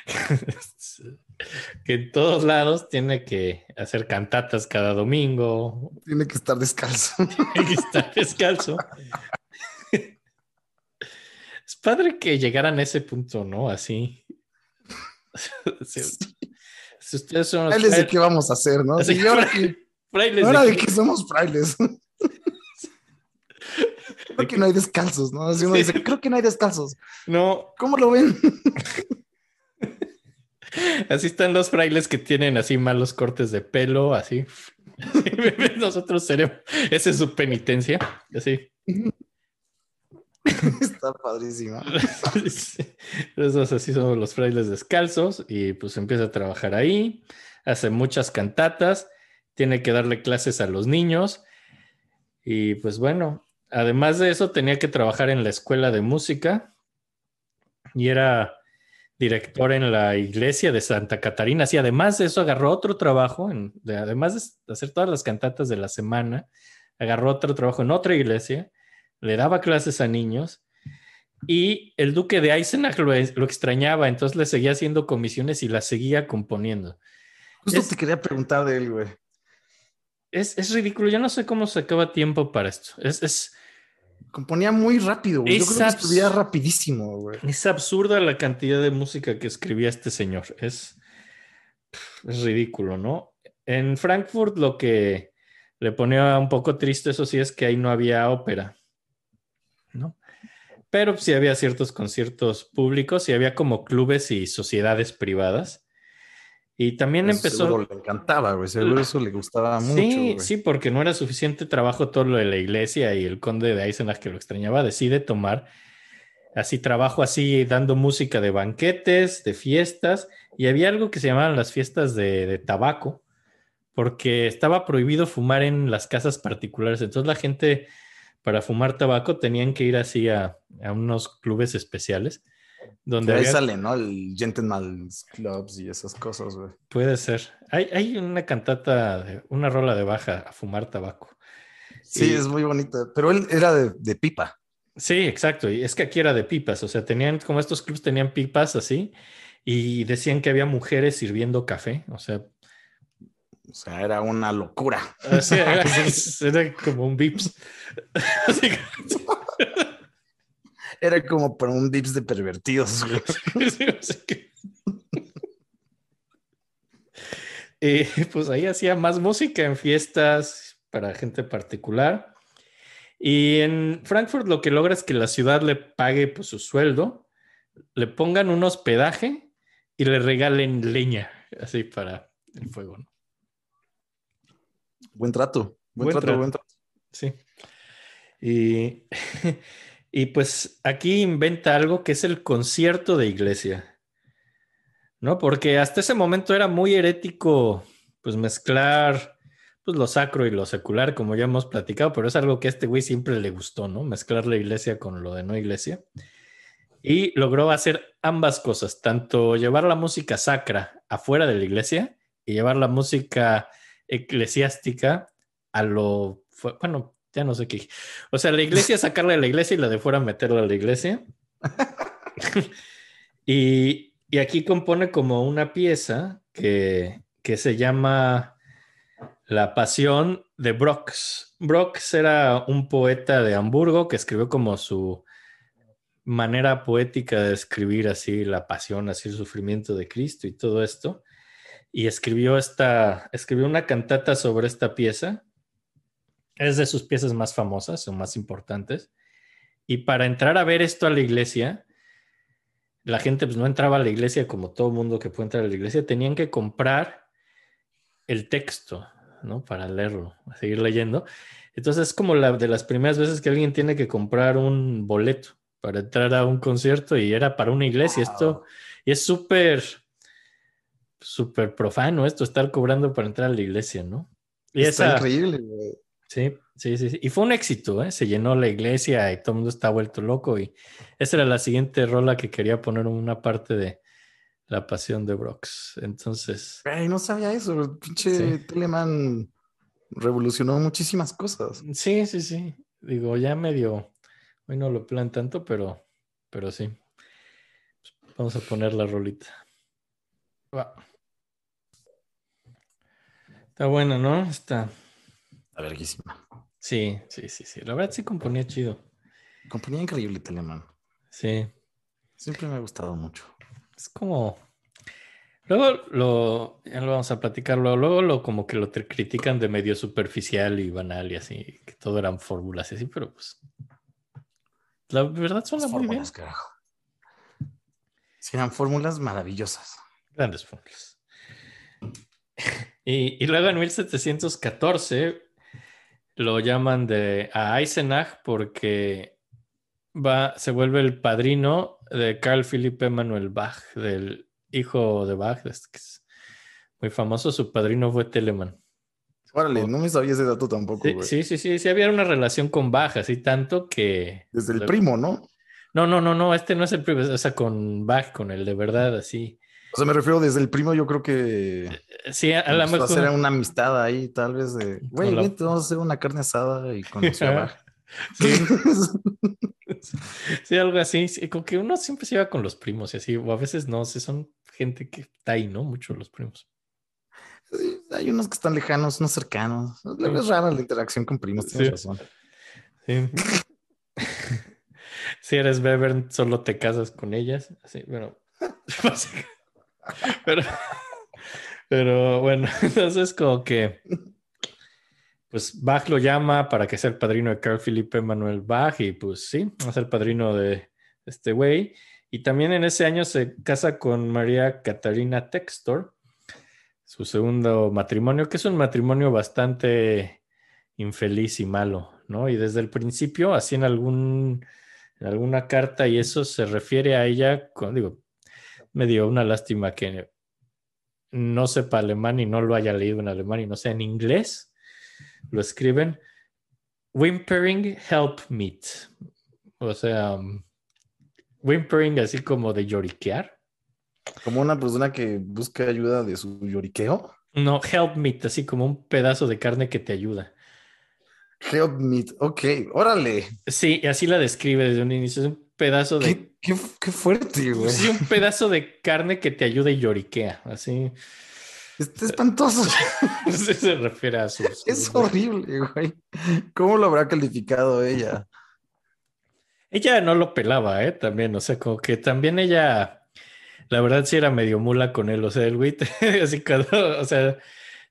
[LAUGHS] que en todos lados tiene que hacer cantatas cada domingo, Tiene que estar descalzo. [LAUGHS] tiene que estar descalzo. Es padre que llegaran a ese punto, ¿no? Así. [LAUGHS] Si, si ustedes son los Él es de qué vamos a hacer, ¿no? Así, Sí, ahora que, frailes ahora de de que somos frailes. [LAUGHS] Creo que no hay descalzos, ¿no? Así uno Sí. dice, creo que no hay descalzos. No, ¿Cómo lo ven? [LAUGHS] Así están los frailes que tienen así malos cortes de pelo, así. [LAUGHS] Nosotros seremos, esa es su penitencia, así. [LAUGHS] Está padrísima. [LAUGHS] Esos así son los frailes descalzos y pues empieza a trabajar ahí, hace muchas cantatas, tiene que darle clases a los niños y pues bueno, además de eso tenía que trabajar en la escuela de música y era director en la iglesia de Santa Catarina. Y además de eso agarró otro trabajo, en- de- además de hacer todas las cantatas de la semana, agarró otro trabajo en otra iglesia, le daba clases a niños y el duque de Eisenach lo, lo extrañaba, entonces le seguía haciendo comisiones y las seguía componiendo. Justo Es- te quería preguntar de él, güey. Es, es ridículo, yo no sé cómo sacaba tiempo para esto. Es, es, Componía muy rápido, güey. Yo creo que escribía rapidísimo, güey. es absurda la cantidad de música que escribía este señor. Es, es ridículo, ¿no? En Frankfurt lo que le ponía un poco triste, eso sí, es que ahí no había ópera. Pero sí había ciertos conciertos públicos y había como clubes y sociedades privadas. Y también Eso empezó... Seguro le encantaba, güey. Seguro eso le gustaba mucho. Sí, sí, porque no era suficiente trabajo todo lo de la iglesia y el conde de Eisenach que lo extrañaba, decide tomar así trabajo así dando música de banquetes, de fiestas, y había algo que se llamaban las fiestas de, de tabaco, porque estaba prohibido fumar en las casas particulares. Entonces la gente para fumar tabaco tenían que ir así a, a unos clubes especiales. Donde Ahí sale, ¿no? El Gentleman's Clubs y esas cosas, güey. Puede ser. Hay, hay una cantata, una rola de baja a fumar tabaco. Sí, Y- es muy bonita. Pero él era de, de pipa. Sí, exacto. Y es que aquí era de pipas. O sea, tenían, como estos clubs tenían pipas así, y decían que había mujeres sirviendo café. O sea, O sea, era una locura. era, [LAUGHS] era como un vips. Era como para un dips de pervertidos, Eh, pues ahí hacía más música en fiestas para gente particular. Y en Frankfurt lo que logra es que la ciudad le pague pues, su sueldo, le pongan un hospedaje y le regalen leña, así para el fuego, ¿no? Buen trato. Buen, Buen trato, trato. buen trato. Sí. Y, [LAUGHS] y pues aquí inventa algo que es el concierto de iglesia. ¿No? Porque hasta ese momento era muy herético, pues mezclar pues, lo sacro y lo secular, como ya hemos platicado, pero es algo que a este güey siempre le gustó, ¿no? Mezclar la iglesia con lo de no iglesia. Y logró hacer ambas cosas, tanto llevar la música sacra afuera de la iglesia y llevar la música eclesiástica a lo, bueno, ya no sé qué. O sea, la iglesia sacarla de la iglesia y la de fuera meterla a la iglesia. [LAUGHS] y, y aquí compone como una pieza que, que se llama La Pasión de Brox. Brox era un poeta de Hamburgo que escribió como su manera poética de escribir así la pasión, así el sufrimiento de Cristo y todo esto. Y escribió esta, escribió una cantata sobre esta pieza. Es de sus piezas más famosas o más importantes. Y para entrar a ver esto a la iglesia, la gente pues no entraba a la iglesia como todo mundo que puede entrar a la iglesia, tenían que comprar el texto, ¿no? Para leerlo, seguir leyendo. Entonces es como la de las primeras veces que alguien tiene que comprar un boleto para entrar a un concierto y era para una iglesia. Esto y es súper, súper profano esto, estar cobrando para entrar a la iglesia, ¿no? Y Está esa, increíble, güey. Sí, sí, sí, sí. Y fue un éxito, ¿eh? Se llenó la iglesia y todo el mundo está vuelto loco. Y esa era la siguiente rola que quería poner una parte de La Pasión de Brox. Entonces, Ay, no sabía eso. Pinche Sí. Telemann revolucionó muchísimas cosas. sí, sí, sí. Digo, ya medio, hoy no lo plan tanto, pero, pero sí. Vamos a poner la rolita. Va. Está buena, ¿no? Está. Está verguísima. Sí, sí, sí, sí. La verdad sí componía chido. Compañía increíble, Telemann. Sí. Siempre me ha gustado mucho. Es como. Luego lo. Ya lo vamos a platicarlo. Luego lo como que lo critican de medio superficial y banal y así. Que todo eran fórmulas y así, pero pues. La verdad suena Las muy bien. fórmulas, carajo. Sí, eran fórmulas maravillosas. Grandes fórmulas. Y, y luego en 1714 lo llaman de a Eisenach porque va, se vuelve el padrino de Carl Philipp Emanuel Bach, del hijo de Bach, este que es muy famoso. Su padrino fue Telemann. Órale, no me sabía ese dato tampoco, Sí, güey. sí, sí, sí, sí, había una relación con Bach, así tanto que... Desde el primo, ¿no? No, no, no, no, este no es el primo, o sea, con Bach, con el de verdad, así. O sea, me refiero desde el primo, yo creo que Sí, a, a lo empezó a mejor... hacer una amistad ahí, tal vez de, güey, vente, vamos a hacer una carne asada y Bach. Sí, [LAUGHS] sí, algo así. sí, como que uno siempre se lleva con los primos y así, o a veces no, sí, son gente que está ahí, ¿no? Mucho los primos. Sí, Hay unos que están lejanos, unos cercanos. Es rara la interacción con primos, tienes Sí. razón. Sí. [LAUGHS] si eres Beber, solo te casas con ellas. Así, bueno. [LAUGHS] [LAUGHS] pero, pero bueno, [LAUGHS] entonces como que pues Bach lo llama para que sea el padrino de Carl Philipp Emanuel Bach y pues sí, va a ser padrino de este güey. Y también en ese año se casa con María Catarina Textor, su segundo matrimonio, que es un matrimonio bastante infeliz y malo, ¿no? Y desde el principio, así en algún, en alguna carta y eso se refiere a ella, digo, me dio una lástima que no sepa alemán y no lo haya leído en alemán y no sea en inglés. Lo escriben whimpering help meet. O sea, um, whimpering así como de lloriquear. Como una persona que busca ayuda de su lloriqueo. No, help meet, así como un pedazo de carne que te ayuda. Help me. Ok, órale. Sí, así la describe desde un inicio. Es un pedazo de. Qué, qué, qué fuerte, güey. Sí, un pedazo de carne que te ayuda y lloriquea. Así. Está espantoso. [LAUGHS] Se refiere a su. Es horrible, güey. ¿Cómo lo habrá calificado ella? Ella no lo pelaba, ¿eh? También, o sea, como que también ella, la verdad sí era medio mula con él, o sea, el güey, [LAUGHS] así cuando, o sea,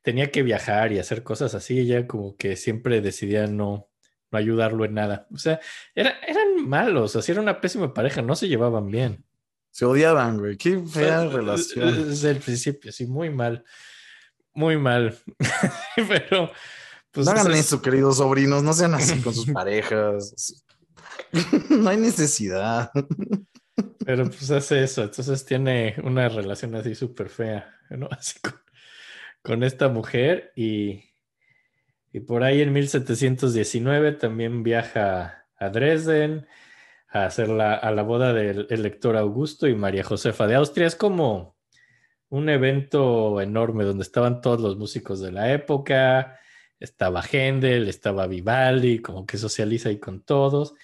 tenía que viajar y hacer cosas así, ella como que siempre decidía no, no ayudarlo en nada. O sea, era, eran malos, así era una pésima pareja, no se llevaban bien. Se odiaban, güey. Qué O sea, fea relación. Desde el principio, sí, muy mal, muy mal. [LAUGHS] Pero, pues... no hagan es- eso, queridos sobrinos. No sean así con sus [LAUGHS] parejas. [LAUGHS] no hay necesidad. Pero pues hace eso, entonces tiene una relación así súper fea, ¿no? Así con, con esta mujer y, y por ahí en 1719 también viaja a Dresden a hacer la, a la boda del elector Augusto y María Josefa de Austria. Es como un evento enorme donde estaban todos los músicos de la época, estaba Händel, estaba Vivaldi, como que socializa ahí con todos.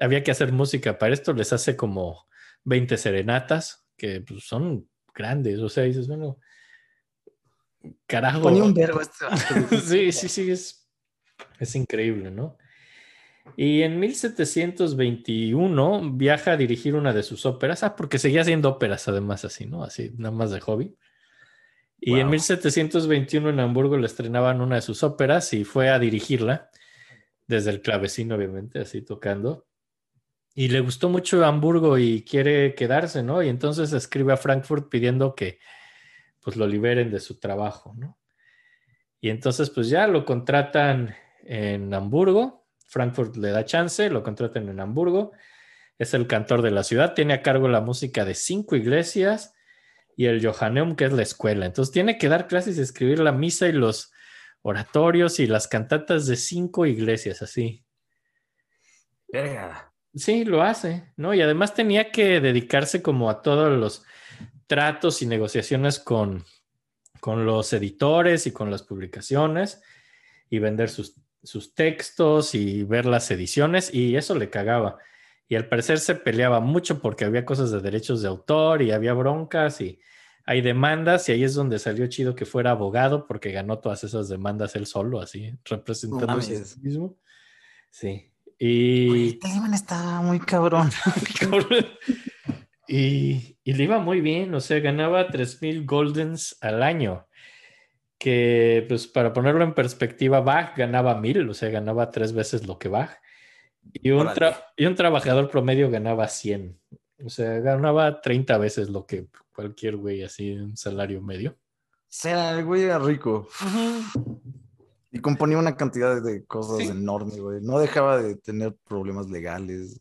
Había que hacer música para esto, les hace como 20 serenatas, que pues, son grandes, o sea, dices, bueno, carajo. Ponía un verbo este [LAUGHS] sí, sí, sí, es, es increíble, ¿no? Y en 1721 viaja a dirigir una de sus óperas, ah, porque seguía haciendo óperas además así, ¿no? Así, nada más de hobby. Y en Wow. 1721 en Hamburgo le estrenaban una de sus óperas y fue a dirigirla, desde el clavecín, obviamente, así tocando. Y le gustó mucho Hamburgo y quiere quedarse, ¿no? Y entonces escribe a Frankfurt pidiendo que pues lo liberen de su trabajo, ¿no? Y entonces pues ya lo contratan en Hamburgo, Frankfurt le da chance, lo contratan en Hamburgo, es el cantor de la ciudad, tiene a cargo la música de cinco iglesias y el Johanneum, que es la escuela. Entonces tiene que dar clases y escribir la misa y los oratorios y las cantatas de cinco iglesias, así. Verga. Sí, lo hace, ¿no? Y además tenía que dedicarse como a todos los tratos y negociaciones con, con los editores y con las publicaciones y vender sus, sus textos y ver las ediciones y eso le cagaba. Y al parecer se peleaba mucho porque había cosas de derechos de autor y había broncas y hay demandas y ahí es donde salió chido que fuera abogado porque ganó todas esas demandas él solo, así, representándose a sí mismo. Sí. Y... Telemann está muy cabrón. [LAUGHS] Cabrón. Y, y le iba muy bien, o sea, ganaba 3000 Goldens al año. Que, pues, para ponerlo en perspectiva, Bach ganaba 1000, o sea, ganaba tres veces lo que Bach. Y un, y trabajador promedio ganaba 100. O sea, ganaba 30 veces lo que cualquier güey así, un salario medio. Sea, el güey era rico. Y componía una cantidad de cosas Sí. enormes, güey. No dejaba de tener problemas legales.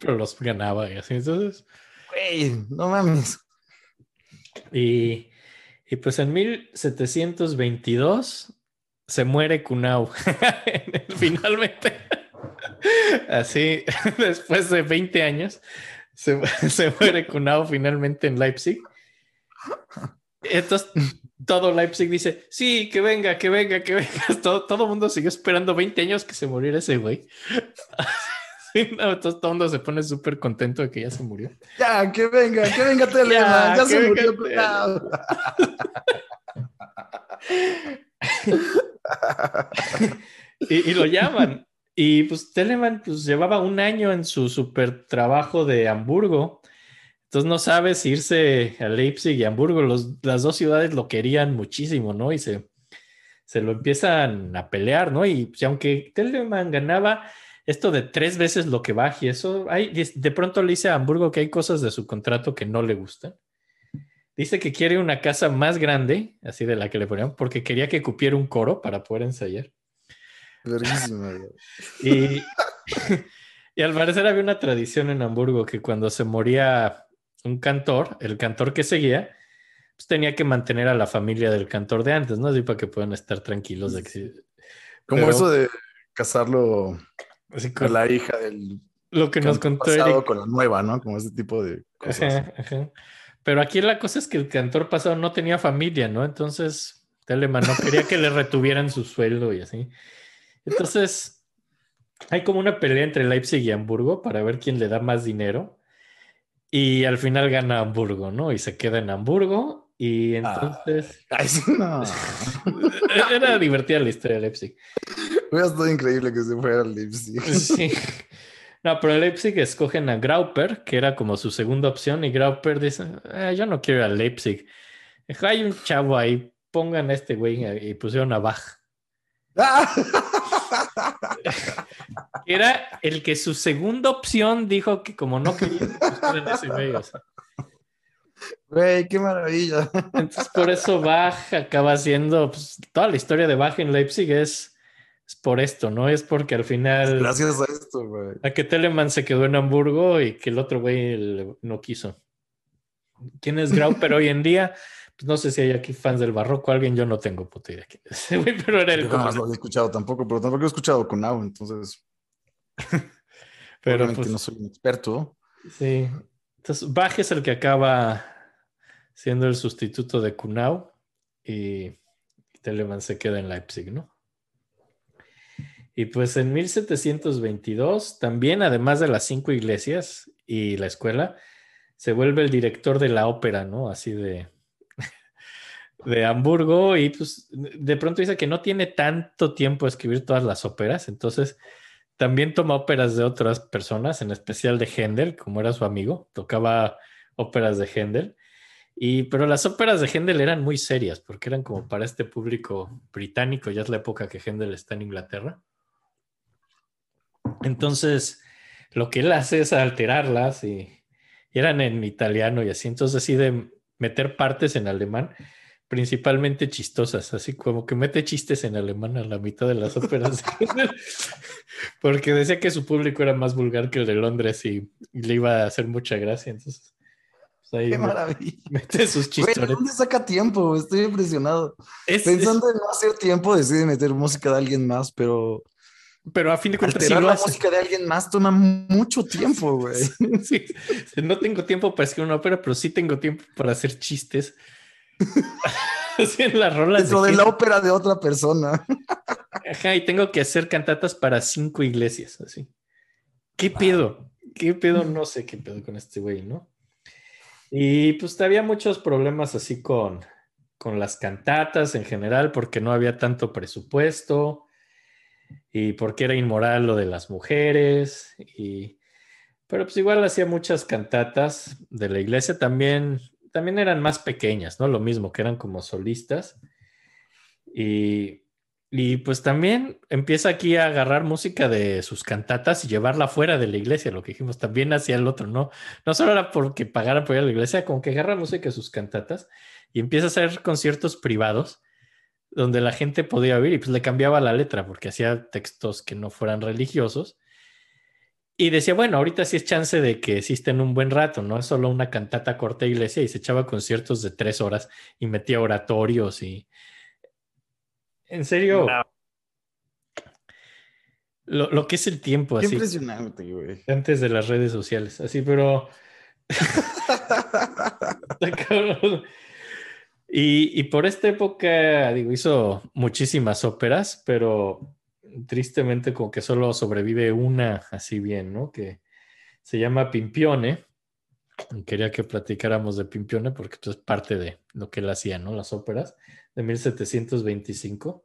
Pero los ganaba y así. Entonces, Güey, no mames. Y, y pues en 1722 se muere Kunau. [LAUGHS] Finalmente. Así, [LAUGHS] después de 20 años, se, [LAUGHS] se muere Kunau finalmente en Leipzig. Entonces, todo Leipzig dice, sí, que venga, que venga, que venga. Todo, todo mundo siguió esperando 20 años que se muriera ese güey. [LAUGHS] No, todo se pone súper contento de que ya se murió. Ya, que venga, que venga [LAUGHS] Telemann. Ya, que se venga murió. [LAUGHS] Y, y lo llaman. Y pues Telemann pues, llevaba un año en su super trabajo de Hamburgo. Entonces no sabe si irse a Leipzig y Hamburgo. Los, las dos ciudades lo querían muchísimo, ¿no? Y se, se lo empiezan a pelear, ¿no? Y pues, aunque Telemann ganaba esto de tres veces lo que baje, eso, hay, de pronto le dice a Hamburgo que hay cosas de su contrato que no le gustan. Dice que quiere una casa más grande, así de la que le ponían, porque quería que cupiera un coro para poder ensayar. [LAUGHS] Y, [LAUGHS] Y al parecer había una tradición en Hamburgo que cuando se moría un cantor, el cantor que seguía, pues tenía que mantener a la familia del cantor de antes, ¿no? Así para que puedan estar tranquilos de que... Como Pero- eso de casarlo así con la hija del lo que nos contó pasado Eric. con la nueva, ¿no? Como ese tipo de cosas. Ajá, ajá. Pero aquí la cosa es que el cantor pasado no tenía familia, ¿no? Entonces, Telemann no quería que le retuvieran su sueldo y así. Entonces, hay como una pelea entre Leipzig y Hamburgo para ver quién le da más dinero. Y al final gana Hamburgo, ¿no? Y se queda en Hamburgo. Y entonces [LAUGHS] Ay, sí, no. [LAUGHS] era divertida la historia de Leipzig. Hubiera estado increíble que se fuera al Leipzig. [LAUGHS] Sí. [LAUGHS] No, pero Leipzig escogen a Grauper, que era como su segunda opción, y Grauper dice, "Eh, yo no quiero ir a Leipzig. Dijo, hay un chavo ahí, pongan a este güey y pusieron a Bach. [LAUGHS] Era el que su segunda opción dijo que como no quería que ese güey. o sea. Güey, qué maravilla. Entonces por eso Bach acaba siendo, pues, toda la historia de Bach en Leipzig es, es por esto, ¿no? Es porque al final... [LAUGHS] Gracias a esto, güey. A que Telemann se quedó en Hamburgo y que el otro güey no quiso. ¿Quién es Grauper hoy en [LAUGHS] día? Pues no sé si hay aquí fans del barroco, alguien yo no tengo puta idea quién es ese güey, pero era el Yo jamás lo había escuchado tampoco, pero tampoco he escuchado Kunao, entonces [LAUGHS] Pero obviamente pues no soy un experto. sí. Entonces Bach es el que acaba siendo el sustituto de Kunau y Telemann se queda en Leipzig, ¿no? Y pues en 1722, también además de las cinco iglesias y la escuela, se vuelve el director de la ópera, ¿no? Así de, [LAUGHS] de Hamburgo y pues de pronto dice que no tiene tanto tiempo a escribir todas las óperas, entonces también toma óperas de otras personas, en especial de Händel, como era su amigo, tocaba óperas de Händel. Y, pero las óperas de Händel eran muy serias porque eran como para este público británico, ya es la época que Händel está en Inglaterra. Entonces, lo que él hace es alterarlas y, y eran en italiano y así. Entonces decide meter partes en alemán, principalmente chistosas, así como que mete chistes en alemán a la mitad de las óperas. [LAUGHS] porque decía que su público era más vulgar que el de Londres y, y le iba a hacer mucha gracia. Entonces, pues ahí Qué maravilla. [LAUGHS] mete sus Güey, ¿de chistoretes. dónde saca tiempo? Estoy impresionado. Es- Pensando en no hacer tiempo, decide meter música de alguien más, pero es- pero a fin de cuentas sí alterar lo la hace. música de alguien más toma mucho tiempo, güey. [LAUGHS] Sí, no tengo tiempo para escribir una ópera, pero sí tengo tiempo para hacer chistes. [LAUGHS] Así en las rolas. Dentro de de la ópera de otra persona. Ajá, y tengo que hacer cantatas para cinco iglesias, así. ¿Qué pedo? ¿Qué pedo? No sé qué pedo con este güey, ¿no? Y pues había muchos problemas así con, con las cantatas en general, porque no había tanto presupuesto y porque era inmoral lo de las mujeres. Y, pero pues igual hacía muchas cantatas de la iglesia, también, también eran más pequeñas, ¿no? Lo mismo, que eran como solistas. Y, y pues también empieza aquí a agarrar música de sus cantatas y llevarla fuera de la iglesia, lo que dijimos, también hacia el otro, ¿no? No solo era porque pagaran por ir a la iglesia, como que agarra música de sus cantatas y empieza a hacer conciertos privados donde la gente podía oír y pues le cambiaba la letra porque hacía textos que no fueran religiosos. Y decía, bueno, ahorita sí es chance de que existen un buen rato, no es solo una cantata corta iglesia y se echaba conciertos de tres horas y metía oratorios y... En serio, lo, lo que es el tiempo Qué así, impresionante, güey. antes de las redes sociales, así, pero... [LAUGHS] [LAUGHS] Y, por esta época, digo, hizo muchísimas óperas, pero tristemente como que solo sobrevive una así bien, ¿no? Que se llama Pimpione. Quería que platicáramos de Pimpione porque pues, es parte de lo que él hacía, ¿no? Las óperas de 1725.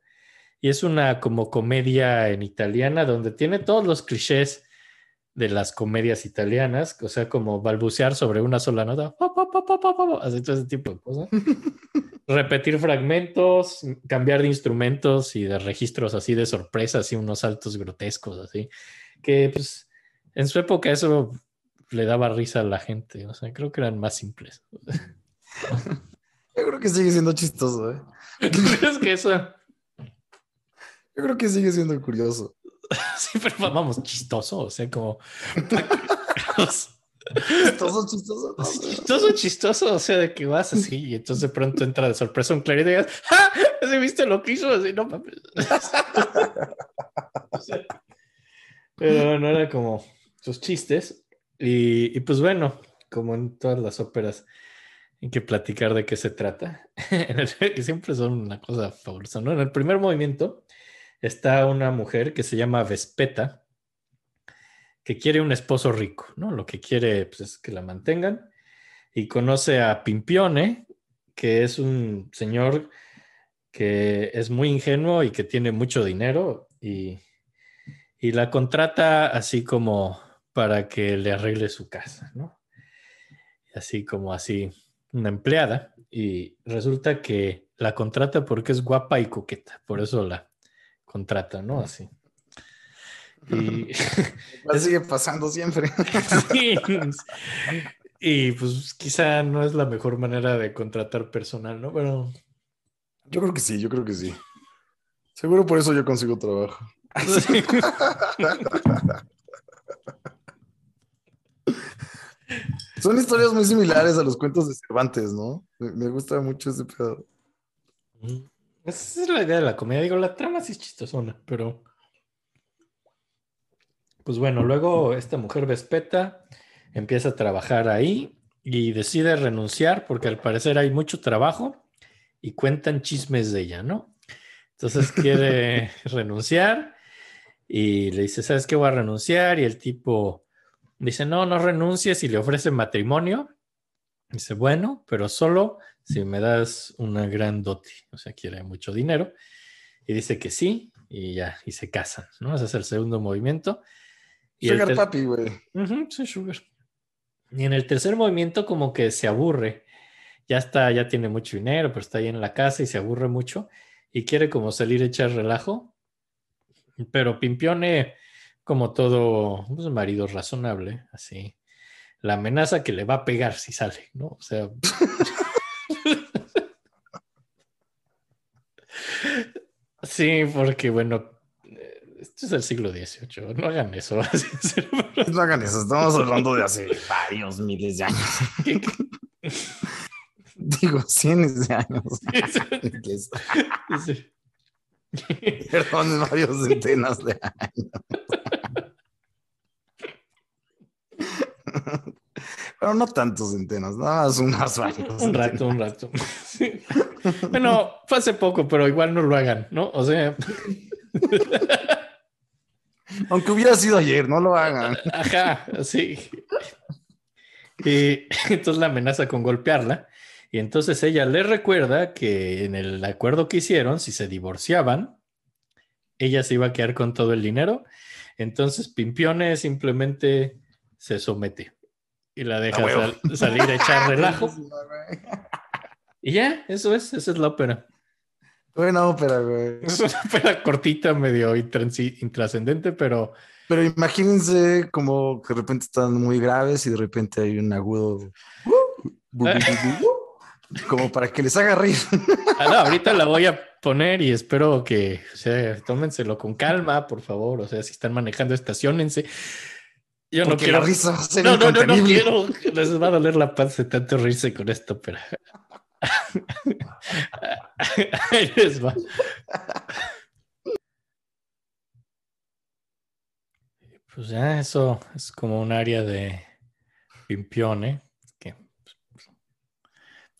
Y es una como comedia en italiana donde tiene todos los clichés de las comedias italianas, o sea, como balbucear sobre una sola nota, así todo ese tipo de cosas. [LAUGHS] Repetir fragmentos, cambiar de instrumentos y de registros así de sorpresas y unos saltos grotescos así, que pues en su época eso le daba risa a la gente, o sea, creo que eran más simples. Yo creo que sigue siendo chistoso, ¿eh? ¿Tú [LAUGHS] crees que eso? Yo creo que sigue siendo curioso. [LAUGHS] Sí, pero vamos, chistoso, o sea, como... Chistoso, chistoso. no, chistoso, chistoso, o sea, de que vas así y entonces de pronto entra de sorpresa un clarito y digas, ¡ah! ¿Ese viste lo que hizo? Así, no mames. [LAUGHS] O sea, pero no era como sus chistes. Y, y pues bueno, como en todas las óperas, hay que platicar de qué se trata. [LAUGHS] En el- que siempre son una cosa fabulosa, ¿no? En el primer movimiento está una mujer que se llama Vespeta, que quiere un esposo rico, ¿no? Lo que quiere pues, es que la mantengan. Y conoce a Pimpione, que es un señor que es muy ingenuo y que tiene mucho dinero y, y la contrata así como para que le arregle su casa, ¿no? Así como así, una empleada. Y resulta que la contrata porque es guapa y coqueta, por eso la contrata, ¿no? Así. Y, [LAUGHS] sigue pasando siempre. [LAUGHS] Sí. Y pues quizá no es la mejor manera de contratar personal, ¿no? Pero Yo creo que sí, yo creo que sí. Seguro por eso yo consigo trabajo. [LAUGHS] Son historias muy similares a los cuentos de Cervantes, ¿no? Me, me gusta mucho ese pedo. Esa es la idea de la comedia. Digo, la trama sí es chistosona, pero pues bueno, luego esta mujer Vespeta empieza a trabajar ahí y decide renunciar porque al parecer hay mucho trabajo y cuentan chismes de ella, ¿no? Entonces quiere [LAUGHS] renunciar y le dice, ¿sabes qué? Voy a renunciar y el tipo dice, no, no renuncies y le ofrece matrimonio. Dice, bueno, pero solo si me das una gran dote, o sea, quiere mucho dinero. Y dice que sí, y ya, y se casan, ¿no? Ese es el segundo movimiento. Y Sugar Papi, güey. Sí, Sugar. Y en el tercer movimiento como que se aburre. Ya está, ya tiene mucho dinero, pero está ahí en la casa y se aburre mucho y quiere como salir a echar relajo. Pero Pimpione, como todo pues, marido razonable, así, la amenaza que le va a pegar si sale, ¿no? O sea... [LAUGHS] sí, porque bueno, eh, esto es el siglo XVIII, no hagan eso. [LAUGHS] No hagan eso, estamos hablando de hace varios miles de años. ¿Qué- [LAUGHS] Digo, cientos de años. Sí. Perdón, varios centenas de años. Pero no tantos centenas, nada más unas varios. Un rato, un rato. [LAUGHS] Sí. Bueno, fue hace poco, pero igual no lo hagan, ¿no? O sea, [LAUGHS] Aunque hubiera sido ayer, no lo hagan. ajá, sí. Y [LAUGHS] entonces la amenaza con golpearla. Y entonces ella le recuerda que en el acuerdo que hicieron, si se divorciaban, ella se iba a quedar con todo el dinero. Entonces Pimpione simplemente se somete y la deja A huevo. sal- salir a echar [LAUGHS] relajo. Y ya, eso es, esa es la ópera. Buena ópera, güey. [LAUGHS] Es una ópera cortita, medio intrascendente, pero Pero imagínense como que de repente están muy graves y de repente hay un agudo. bu- Como para que les haga reír. ah, no, ahorita la voy a poner y espero que, o sea, tómenselo con calma, por favor. O sea, si están manejando, estacionense. Yo no quiero. la risa va a ser No, no, no, no quiero. Les va a doler la paz de tanto reírse con esto, pero. [LAUGHS] Ahí les va. Pues ya, eso es como un área de pimpione. Que,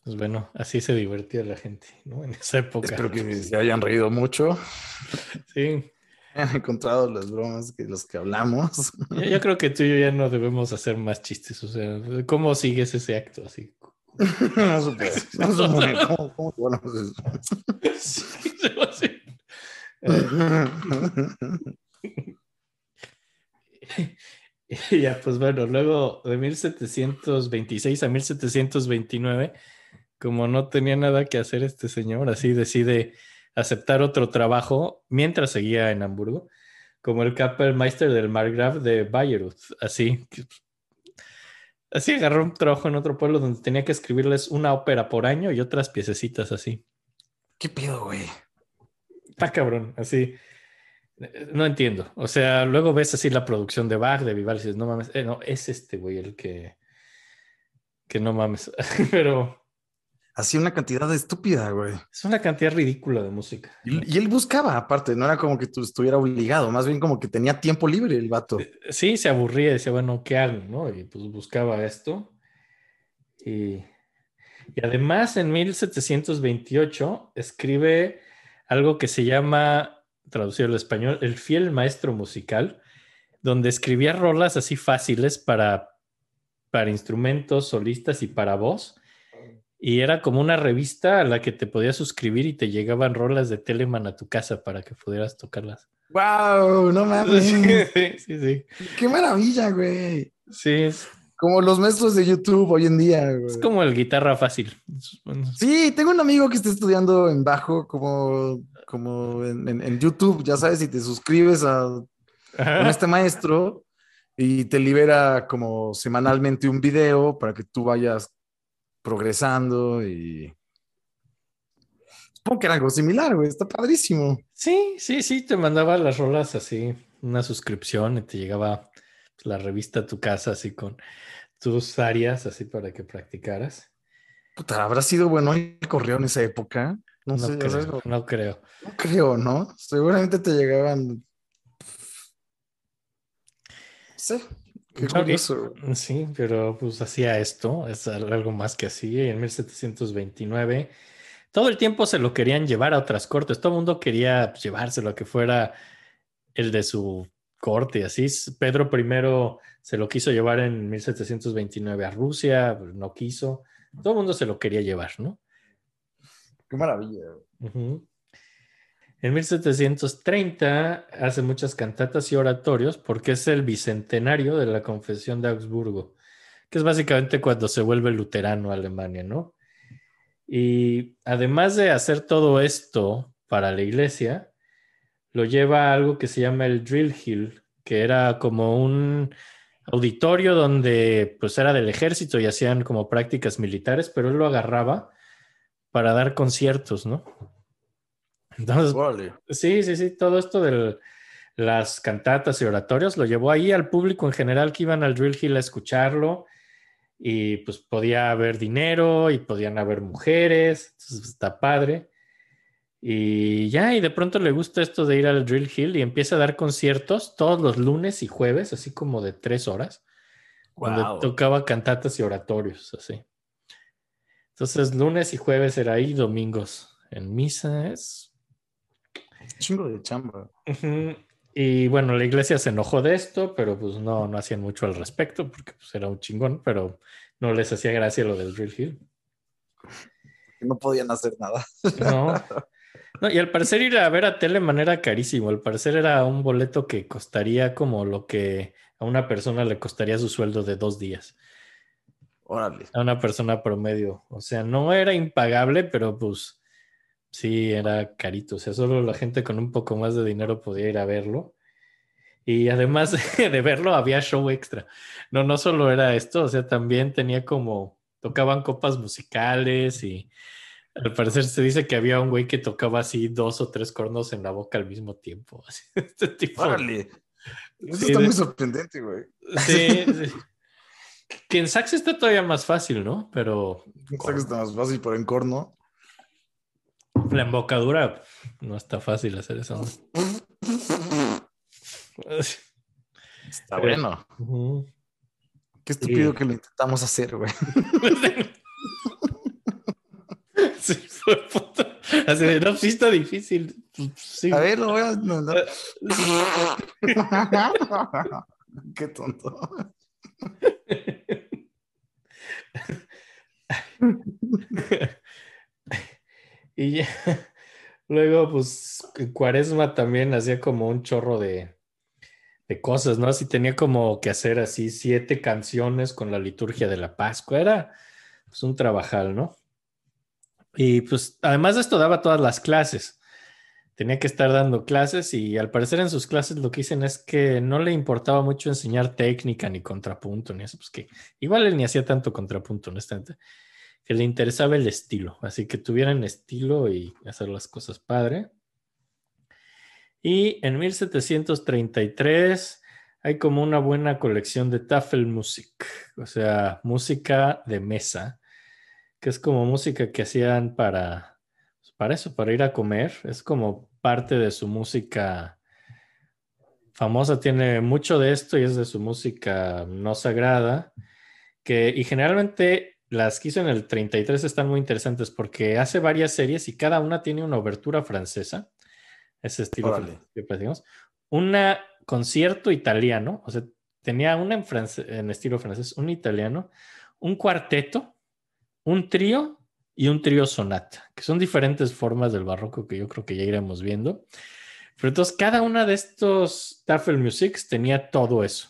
pues bueno, así se divertía la gente, ¿no? En esa época. Espero que se hayan reído mucho. Sí. Hayan [LAUGHS] encontrado las bromas que los que hablamos. Yo, yo creo que tú y yo ya no debemos hacer más chistes. O sea, ¿cómo sigues ese acto así? [LAUGHS] No. No. [LAUGHS] ¿Cómo, cómo Sí, se va a hacer. Y ya, pues bueno, luego de 1726 a 1729, como no tenía nada que hacer este señor, así decide aceptar otro trabajo mientras seguía en Hamburgo, como el Kapellmeister del Margraf de Bayreuth, así. Así agarró un trabajo en otro pueblo donde tenía que escribirles una ópera por año y otras piececitas así. ¿Qué pedo, güey? Está cabrón, así. No entiendo. O sea, luego ves así la producción de Bach, de Vivaldi, y dices, no mames, eh, no, es este güey el que, que no mames. [LAUGHS] Pero Hacía una cantidad estúpida, güey. es una cantidad ridícula de música. Y, y él buscaba, aparte, no era como que tú estuviera obligado, más bien como que tenía tiempo libre el vato. Sí, se aburría y decía, bueno, ¿qué hago? ¿no? Y pues buscaba esto. Y, y además en 1728 escribe algo que se llama, traducido al español, El fiel maestro musical, donde escribía rolas así fáciles para, para instrumentos, solistas y para voz. Y era como una revista a la que te podías suscribir y te llegaban rolas de Telemann a tu casa para que pudieras tocarlas. ¡Wow! No mames. [LAUGHS] Sí, sí, sí. ¡Qué maravilla, güey! Sí, es, Como los maestros de YouTube hoy en día, güey. es como el guitarra fácil. Sí, tengo un amigo que está estudiando en bajo, como, como en, en- en YouTube, ya sabes, y te suscribes a con este maestro y te libera como semanalmente un video para que tú vayas progresando y supongo que era algo similar, güey, está padrísimo. Sí, sí, sí, te mandaba las rolas así, una suscripción y te llegaba pues, la revista a tu casa así con tus áreas así para que practicaras. Puta, ¿habrá sido bueno el correo en esa época? No, No, sé, creo, no, no creo. no creo, ¿no? Seguramente te llegaban. No sé, qué No, curioso. y- Sí, pero pues hacía esto, es al- algo más que así. Y en 1729, todo el tiempo se lo querían llevar a otras cortes. Todo el mundo quería pues, llevárselo a que fuera el de su corte. Así, es. Pedro I se lo quiso llevar en 1729 a Rusia, pero no quiso. Todo el mundo se lo quería llevar, ¿no? Qué maravilla. Ujú. En 1730 hace muchas cantatas y oratorios porque es el bicentenario de la Confesión de Augsburgo, que es básicamente cuando se vuelve luterano Alemania, ¿no? Y además de hacer todo esto para la iglesia, lo lleva a algo que se llama el Drill Hill, que era como un auditorio donde pues era del ejército y hacían como prácticas militares, pero él lo agarraba para dar conciertos, ¿no? Entonces, sí, sí, sí, todo esto de las cantatas y oratorios lo llevó ahí al público en general que iban al Drill Hill a escucharlo y pues podía haber dinero y podían haber mujeres, entonces está padre. Y ya, y de pronto le gusta esto de ir al Drill Hill y empieza a dar conciertos todos los lunes y jueves, así como de tres horas, donde Wow. tocaba cantatas y oratorios, así. Entonces, lunes y jueves era ahí, domingos en misa, es Chingo de chamba. Y bueno, la iglesia se enojó de esto, pero pues no, no hacían mucho al respecto porque pues, era un chingón, pero no les hacía gracia lo del Drill Hill. No podían hacer nada. No. [LAUGHS] No, y al parecer ir a ver a Telemann era carísimo. Al parecer era un boleto que costaría como lo que a una persona le costaría su sueldo de dos días. Órale. A una persona promedio. O sea, no era impagable, pero pues sí era carito. O sea, solo la gente con un poco más de dinero podía ir a verlo. Y además [LAUGHS] de, verlo, había show extra. No, no solo era esto, o sea, también tenía como, tocaban copas musicales y al parecer se dice que había un güey que tocaba así dos o tres cornos en la boca al mismo tiempo. [LAUGHS] Así, este tipo. Órale. Eso Sí, está de- muy sorprendente, güey. Sí, [LAUGHS] sí. Que en sax está todavía más fácil, ¿no? Pero sé que está más fácil, pero en corno. La embocadura no está fácil hacer eso. Está bueno. Qué estúpido Sí. que lo intentamos hacer, güey. [LAUGHS] Sí, fue puta. Así de, no, sí está difícil. Sí. A ver, lo voy a. no, no. [LAUGHS] Qué tonto. [LAUGHS] y ya. [LAUGHS] Luego, pues, Cuaresma también hacía como un chorro de, de cosas, ¿no? Así tenía como que hacer así siete canciones con la liturgia de la Pascua. Era pues un trabajal, ¿no? Y pues además de esto daba todas las clases. Tenía que estar dando clases y al parecer en sus clases lo que dicen es que no le importaba mucho enseñar técnica ni contrapunto ni eso, pues que igual él ni hacía tanto contrapunto, honestamente, que le interesaba el estilo, así que tuvieran estilo y hacer las cosas padre. Y en 1733 hay como una buena colección de Tafelmusik, o sea, música de mesa, que es como música que hacían para, para eso, para ir a comer. Es como parte de su música famosa, tiene mucho de esto y es de su música no sagrada, que, y generalmente las que hizo en el 33 están muy interesantes porque hace varias series y cada una tiene una obertura francesa, ese estilo Órale. que platicamos, una concierto italiano, o sea, tenía una en, france- en estilo francés, un italiano, un cuarteto, un trío y un trío sonata, que son diferentes formas del barroco que yo creo que ya iremos viendo. Pero entonces cada una de estos Tafelmusiks tenía todo eso.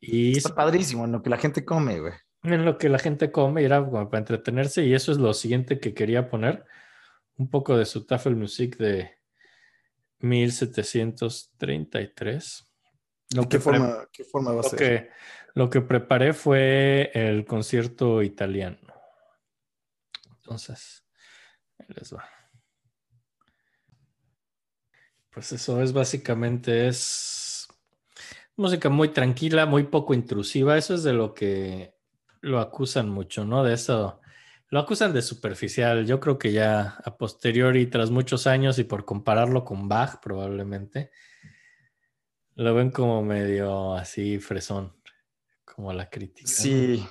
Y Está padrísimo en lo que la gente come, güey. En lo que la gente come, era como para entretenerse, y eso es lo siguiente que quería poner, un poco de su Tafelmusik de 1733. Lo ¿Qué que, forma, ¿Qué forma va a lo ser? que, lo que preparé fue el concierto italiano. Entonces, ahí les va. Pues eso es básicamente es música muy tranquila, muy poco intrusiva. Eso es de lo que lo acusan mucho, ¿no? De eso. Lo acusan de superficial. Yo creo que ya a posteriori, tras muchos años y por compararlo con Bach, probablemente, lo ven como medio así fresón, como la crítica. ¿no? Sí,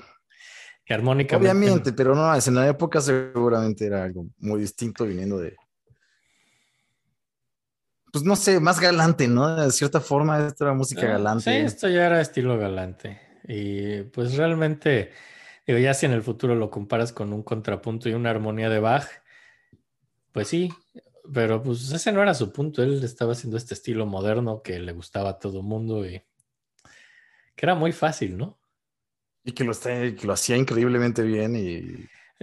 Que armónicamente. obviamente, pero no, es en la época seguramente era algo muy distinto viniendo de. Pues no sé, más galante, ¿no? De cierta forma, esta era música Ah, galante. Sí, esto ya era estilo galante. Y pues realmente, digo, ya si en el futuro lo comparas con un contrapunto y una armonía de Bach, pues sí, pero pues ese no era su punto. Él estaba haciendo este estilo moderno que le gustaba a todo mundo y que era muy fácil, ¿no? Y que lo, está, que lo hacía increíblemente bien y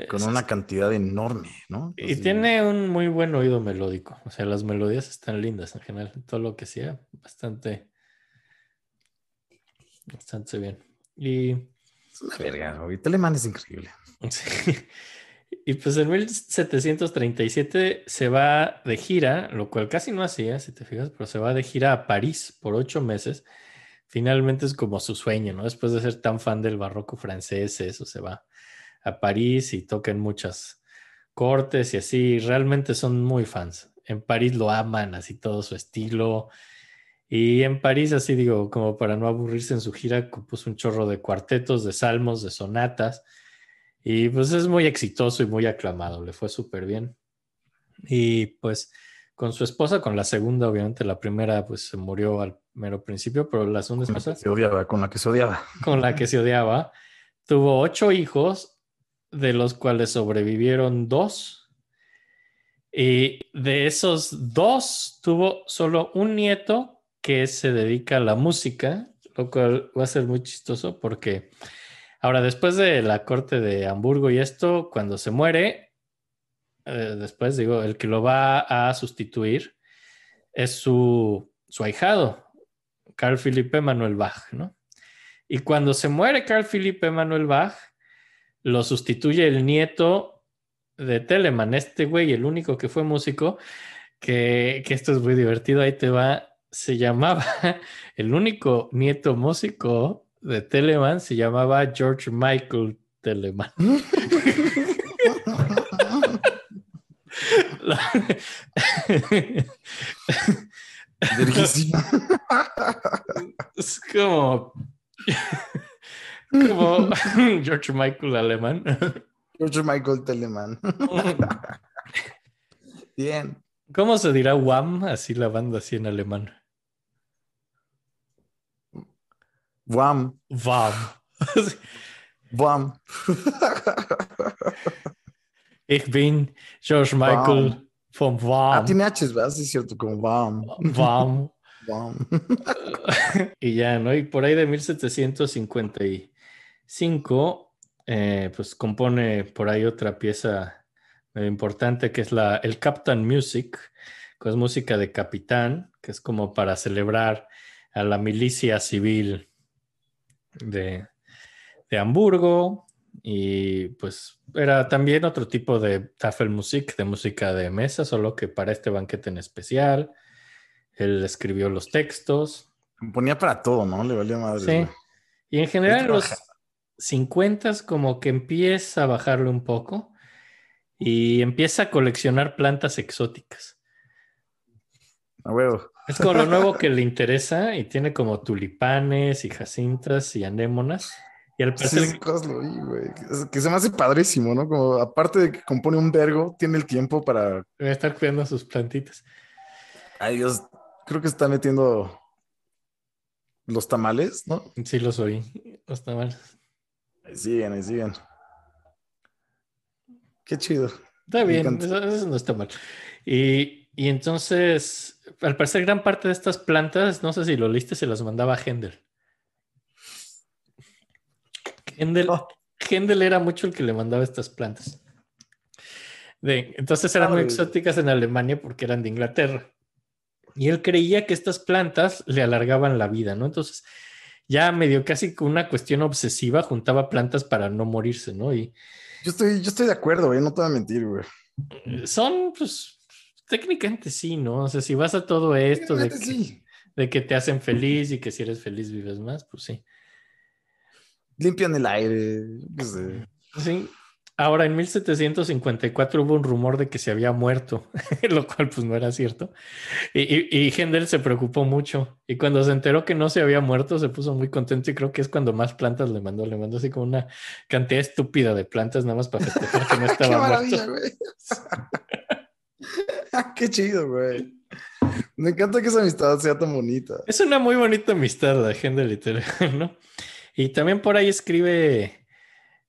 con Es- una cantidad enorme, ¿no? Y tiene un muy buen oído melódico. O sea, las melodías están lindas en general. Todo lo que sea, bastante, bastante bien. Y Es una verga, güey. Telemann es increíble. Sí. Y pues en 1737 se va de gira, lo cual casi no hacía, si te fijas, pero se va de gira a París por ocho meses. Finalmente es como su sueño, ¿no? Después de ser tan fan del barroco francés, eso se va a París y toca en muchas cortes y así. Realmente son muy fans. En París lo aman, así todo su estilo. Y en París, así digo, como para no aburrirse en su gira, compuso un chorro de cuartetos, de salmos, de sonatas. Y pues es muy exitoso y muy aclamado, le fue súper bien. Y pues con su esposa, con la segunda, obviamente la primera pues se murió al mero principio, pero la segunda Con la que esposa, se odiaba, con la que se odiaba. con la que se odiaba, tuvo ocho hijos, de los cuales sobrevivieron dos. Y de esos dos, tuvo solo un nieto que se dedica a la música, lo cual va a ser muy chistoso porque ahora, después de la corte de Hamburgo y esto, cuando se muere, eh, después digo, el que lo va a sustituir es su, su ahijado, Carl Philipp Emanuel Bach, ¿no? Y cuando se muere Carl Philipp Emanuel Bach, lo sustituye el nieto de Telemann, este güey, el único que fue músico, que, que esto es muy divertido, ahí te va, se llamaba, [LAUGHS] el único nieto músico de Telemann se llamaba George Michael Telemann. [LAUGHS] Verguísima. [LAUGHS] es como, como George Michael alemán. George Michael Telemann. Bien. ¿Cómo se dirá Wham? Así la banda así en alemán. Wham. Wham. Wham. Ich bin George Michael von Ah, Wham. tiene H's, ¿verdad? Sí, es cierto, como Wham. Wham. Wham. [LAUGHS] y ya, ¿no? Y por ahí de 1755, eh, pues compone por ahí otra pieza medio importante que es la, el Captain Music, que es música de capitán, que es como para celebrar a la milicia civil de, de Hamburgo. Y pues era también otro tipo de Tafelmusik, de música de mesa, solo que para este banquete en especial. Él escribió los textos. Ponía para todo, ¿no? Le valía madre. Sí. Y en general los 50 como que empieza a bajarle un poco y empieza a coleccionar plantas exóticas. A huevo. Es como lo nuevo que le interesa y tiene como tulipanes y jacintas y anémonas. Y al Sí, parecer, cosas lo vi, güey. Que se me hace padrísimo, ¿no? Como aparte de que compone un vergo, tiene el tiempo para. estar cuidando sus plantitas. Ay, Dios, creo que está metiendo los tamales, ¿no? Sí, los oí. No está mal. Ahí siguen, ahí siguen. Qué chido. Está bien, eso no está mal. Y, y entonces, al parecer, gran parte de estas plantas, no sé si lo liste, se las mandaba a Händel. Händel, Oh. Händel era mucho el que le mandaba estas plantas. De- entonces eran muy exóticas en Alemania porque eran de Inglaterra. Y él creía que estas plantas le alargaban la vida, ¿no? Entonces, ya medio casi con una cuestión obsesiva, juntaba plantas para no morirse, ¿no? Y Yo estoy, yo estoy de acuerdo, güey. No te voy a mentir, güey. son, pues, técnicamente sí, ¿no? O sea, si vas a todo esto de que, sí. de que te hacen feliz y que si eres feliz vives más, pues sí. Limpian el aire. qué sé. Sí. Ahora, en 1754 hubo un rumor de que se había muerto, [LAUGHS] lo cual pues no era cierto. Y, y, y Händel se preocupó mucho. Y cuando se enteró que no se había muerto, se puso muy contento y creo que es cuando más plantas le mandó. Le mandó así como una cantidad estúpida de plantas nada más para festejar que no [LAUGHS] Qué estaba maravilla, muerto. [LAUGHS] [LAUGHS] Qué chido, güey. Me encanta que esa amistad sea tan bonita. Es una muy bonita amistad la y Teresa, [LAUGHS] ¿no? Y también por ahí escribe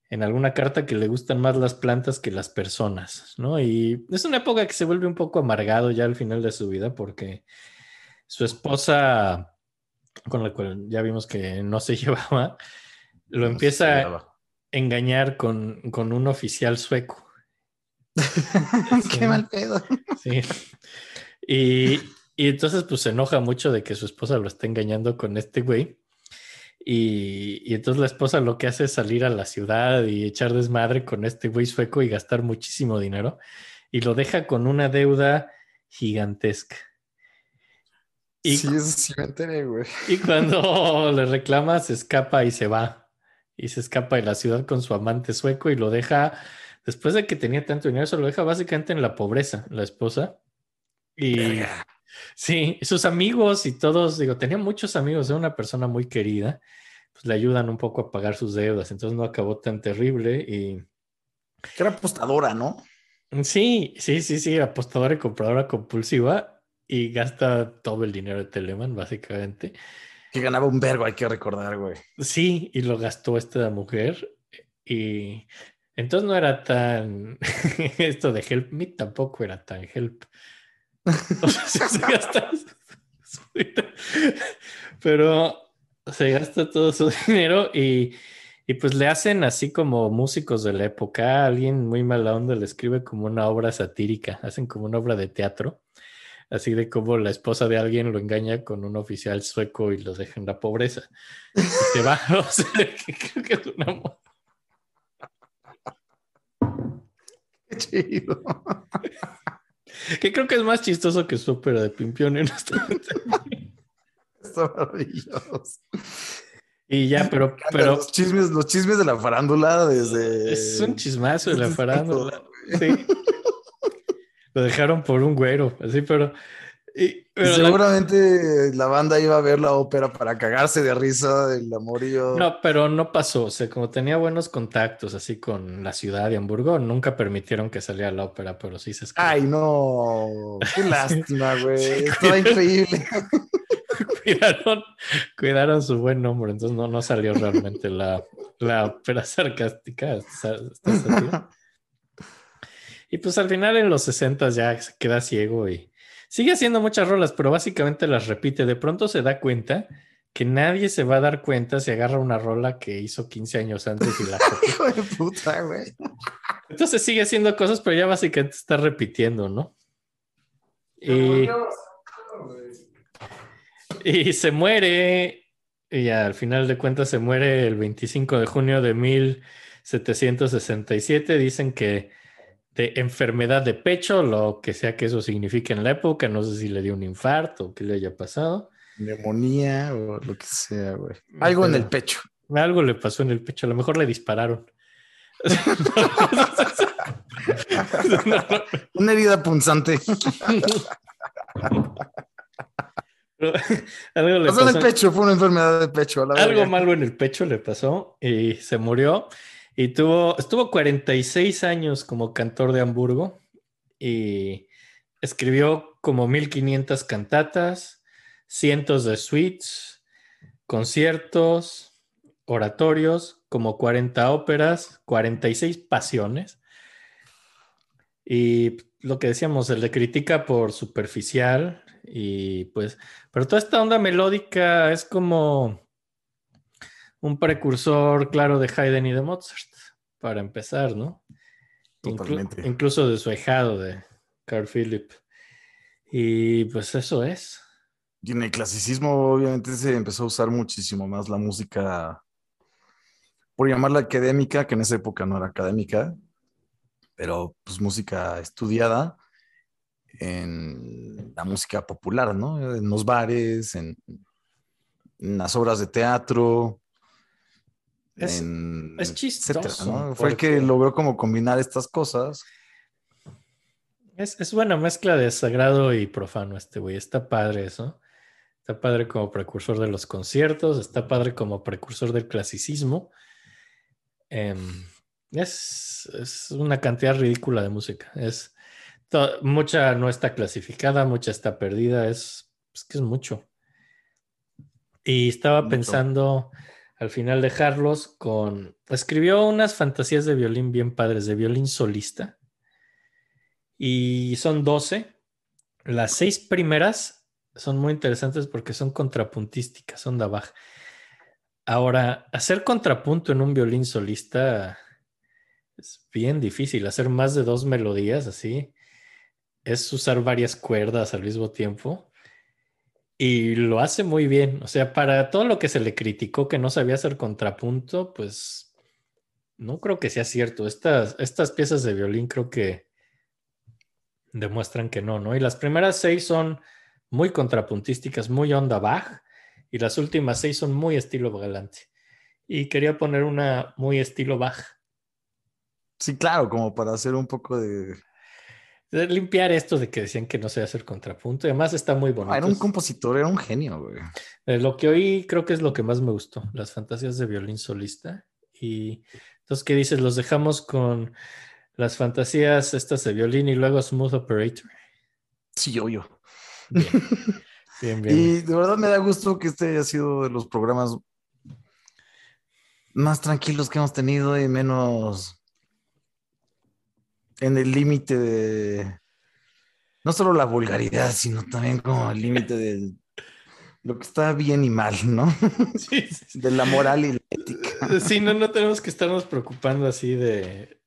en alguna carta que le gustan más las plantas que las personas, ¿no? Y es una época que se vuelve un poco amargado ya al final de su vida porque su esposa, con la cual ya vimos que no se [LAUGHS] llevaba, lo empieza a engañar con, con un oficial sueco. [LAUGHS] Qué mal pedo. Sí. Y, y entonces pues se enoja mucho de que su esposa lo está engañando con este güey. Y, y entonces la esposa lo que hace es salir a la ciudad y echar desmadre con este güey sueco y gastar muchísimo dinero. Y lo deja con una deuda gigantesca. Y, Sí, eso sí me enteré, güey. y cuando [LAUGHS] le reclama, se escapa y se va. Y se escapa de la ciudad con su amante sueco y lo deja, después de que tenía tanto dinero, se lo deja básicamente en la pobreza, la esposa. Y sí, sus amigos y todos, digo, tenía muchos amigos, era una persona muy querida, pues le ayudan un poco a pagar sus deudas, entonces no acabó tan terrible y Que era apostadora, ¿no? sí, sí, sí, sí, apostadora y compradora compulsiva y gasta todo el dinero de Telemann, básicamente. Que ganaba un vergo, hay que recordar, güey. Sí, y lo gastó esta mujer. Y entonces no era tan. [LAUGHS] Esto de Help Me tampoco era tan Help. [LAUGHS] Sí se gasta Pero se gasta todo su [LAUGHS] dinero y, y pues le hacen así como músicos de la época. Alguien muy mala onda le escribe como una obra satírica. Hacen como una obra de teatro. Así de como la esposa de alguien lo engaña con un oficial sueco y los deja en la pobreza. Y se va. O sea, creo que es una mo- Qué chido. [LAUGHS] que creo que es más chistoso que su ópera de Pimpión honestamente. Está maravilloso. Y ya, pero, pero los chismes, los chismes de la farándula desde. es un chismazo de la [LAUGHS] farándula. Sí. Lo dejaron por un güero, así, pero. Y- la- seguramente la... banda iba a ver la ópera para cagarse de risa del amorío. No, pero no pasó. O sea, como tenía buenos contactos así con la ciudad de Hamburgo, nunca permitieron que saliera la ópera, pero sí se escribió. Ay, no. Qué [LAUGHS] lástima, güey. Sí, Estaba increíble. [LAUGHS] cuidaron, cuidaron su buen nombre, entonces no, no salió realmente la, la ópera sarcástica. [LAUGHS] Y pues al final en los 60 ya se queda ciego y sigue haciendo muchas rolas, pero básicamente las repite. De pronto se da cuenta que nadie se va a dar cuenta si agarra una rola que hizo 15 años antes y la. [LAUGHS] Hijo de puta, güey. Entonces sigue haciendo cosas, pero ya básicamente está repitiendo, ¿no? Y, y se muere, y al final de cuentas se muere el 25 de junio de 1767. Dicen que de enfermedad de pecho, lo que sea que eso signifique en la época. No sé si le dio un infarto o qué le haya pasado. Neumonía o lo que sea, güey. Algo en el pecho. Algo le pasó en el pecho. A lo mejor le dispararon. [LAUGHS] Una herida punzante. algo le pasó en el pecho, fue una enfermedad de pecho. algo malo en el pecho le pasó y se murió. Y tuvo, estuvo 46 años como cantor de Hamburgo y escribió como 1500 cantatas, cientos de suites, conciertos, oratorios, como 40 óperas, 46 pasiones. Y lo que decíamos, se le critica por superficial y pues, pero toda esta onda melódica es como un precursor claro de Haydn y de Mozart, para empezar, ¿no? Totalmente. incluso de su ahijado, de Carl Philipp. Y pues eso es. Y en el clasicismo, obviamente, se empezó a usar muchísimo más la música, por llamarla académica, que en esa época no era académica, pero pues música estudiada en la música popular, ¿no? En los bares, en, las obras de teatro. Es, es chistoso. Fue el que logró como combinar estas cosas. Es, es buena mezcla de sagrado y profano este güey. Está padre eso. Está padre como precursor de los conciertos, está padre como precursor del clasicismo. Em, es, es, una cantidad ridícula de música. Es mucha no está clasificada, mucha está perdida. Es, que es mucho. Y estaba pensando al final dejarlos con. Escribió unas fantasías de violín bien padres, de violín solista. Y son 12. Las seis primeras son muy interesantes porque son contrapuntísticas, son de Bach. Ahora, hacer contrapunto en un violín solista es bien difícil. Hacer más de dos melodías así es usar varias cuerdas al mismo tiempo. Y lo hace muy bien. O sea, para todo lo que se le criticó que no sabía hacer contrapunto, pues no creo que sea cierto. Estas, estas piezas de violín creo que demuestran que no, ¿no? Y las primeras seis son muy contrapuntísticas, muy onda Bach, y las últimas seis son muy estilo galante. Y quería poner una muy estilo Bach. Sí, claro, como para hacer un poco de... limpiar esto de que decían que no se hacer contrapunto. Y además está muy bonito. era un compositor, era un genio, güey. Eh, lo que oí creo que es lo que más me gustó, las fantasías de violín solista. Y entonces, ¿qué dices? Los dejamos con las fantasías estas de violín y luego Smooth Operator. Sí, yo, yo. Bien. [LAUGHS] bien, Y de verdad me da gusto que este haya sido de los programas más tranquilos que hemos tenido y menos en el límite de no solo la vulgaridad, sino también como el límite de lo que está bien y mal, ¿no? [LAUGHS] Sí, sí. De la moral y la ética. Sí, no, no tenemos que estarnos preocupando así de,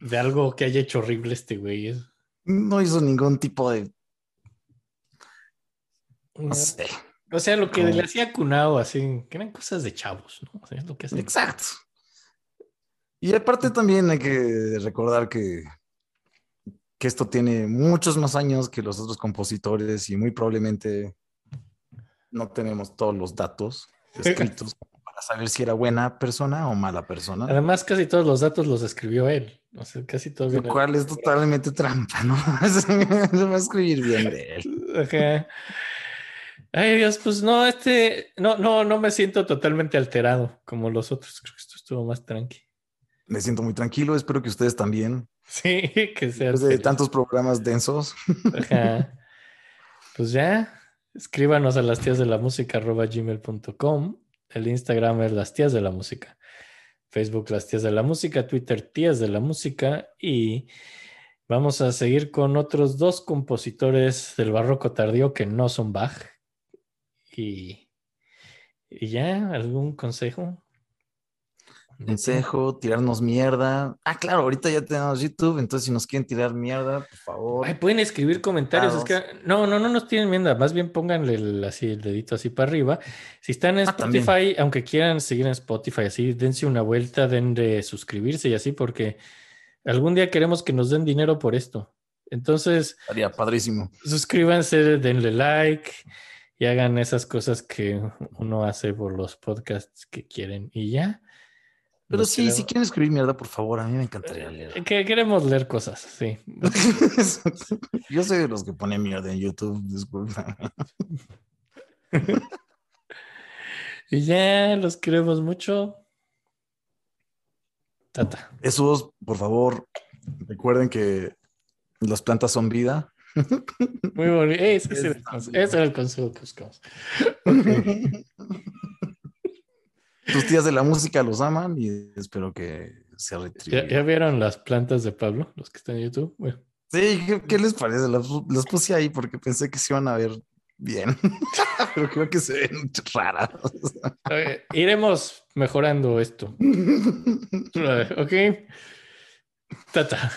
de algo que haya hecho horrible este güey. No hizo ningún tipo de. No sé. O sea, lo que le hacía Cunao, así, que eran cosas de chavos, ¿no? O sea, es lo que Exacto. Y aparte también hay que recordar que, que esto tiene muchos más años que los otros compositores y muy probablemente no tenemos todos los datos escritos para saber si era buena persona o mala persona. Además, casi todos los datos los escribió él. O sea, casi todo. Lo cual es totalmente trampa, ¿no? [LAUGHS] Se va a escribir bien de él. Ay, Dios, pues no, este, no, no, no me siento totalmente alterado como los otros. Creo que esto estuvo más tranqui. Me siento muy tranquilo, espero que ustedes también. [LAUGHS] Sí, que sea. Después de tantos programas densos. [LAUGHS] Ajá. Pues ya, escríbanos a las tías de la música gmail.com. El Instagram es las tías de la música. Facebook Las Tías de la Música, Twitter Tías de la Música y vamos a seguir con otros dos compositores del barroco tardío que no son Bach. Y, y ya, ¿algún consejo? Consejo, tirarnos mierda. Ah, claro, ahorita ya tenemos YouTube, entonces si nos quieren tirar mierda, por favor. pueden escribir comentarios. Es que, no, no, no nos tienen mierda. Más bien pónganle así el dedito así para arriba. Si están en ah, Spotify, aunque quieran seguir en Spotify, así, dense una vuelta, den de suscribirse y así, porque Algún día queremos que nos den dinero por esto. Entonces, Estaría padrísimo. suscríbanse, denle like y hagan esas cosas que uno hace por los podcasts que quieren y ya. Pero Nos sí, queremos- si quieren escribir mierda, por favor, a mí me encantaría leer. Que queremos leer cosas, sí. [LAUGHS] Yo soy de los que ponen mierda en YouTube, disculpa. [LAUGHS] Y ya los queremos mucho. Tata. Esos, por favor, recuerden que las plantas son vida. Muy bonito. Ese, ese era el consejo que buscamos. Tus tías de la música los aman y espero que se ¿Ya, retribuya. ya vieron las plantas de Pablo? Los que están en YouTube. Bueno, Sí, ¿qué, qué les parece? Las, las puse ahí porque pensé que se iban a ver bien, [LAUGHS] pero creo que se ven raras. iremos mejorando esto. [LAUGHS] Ok. Tata.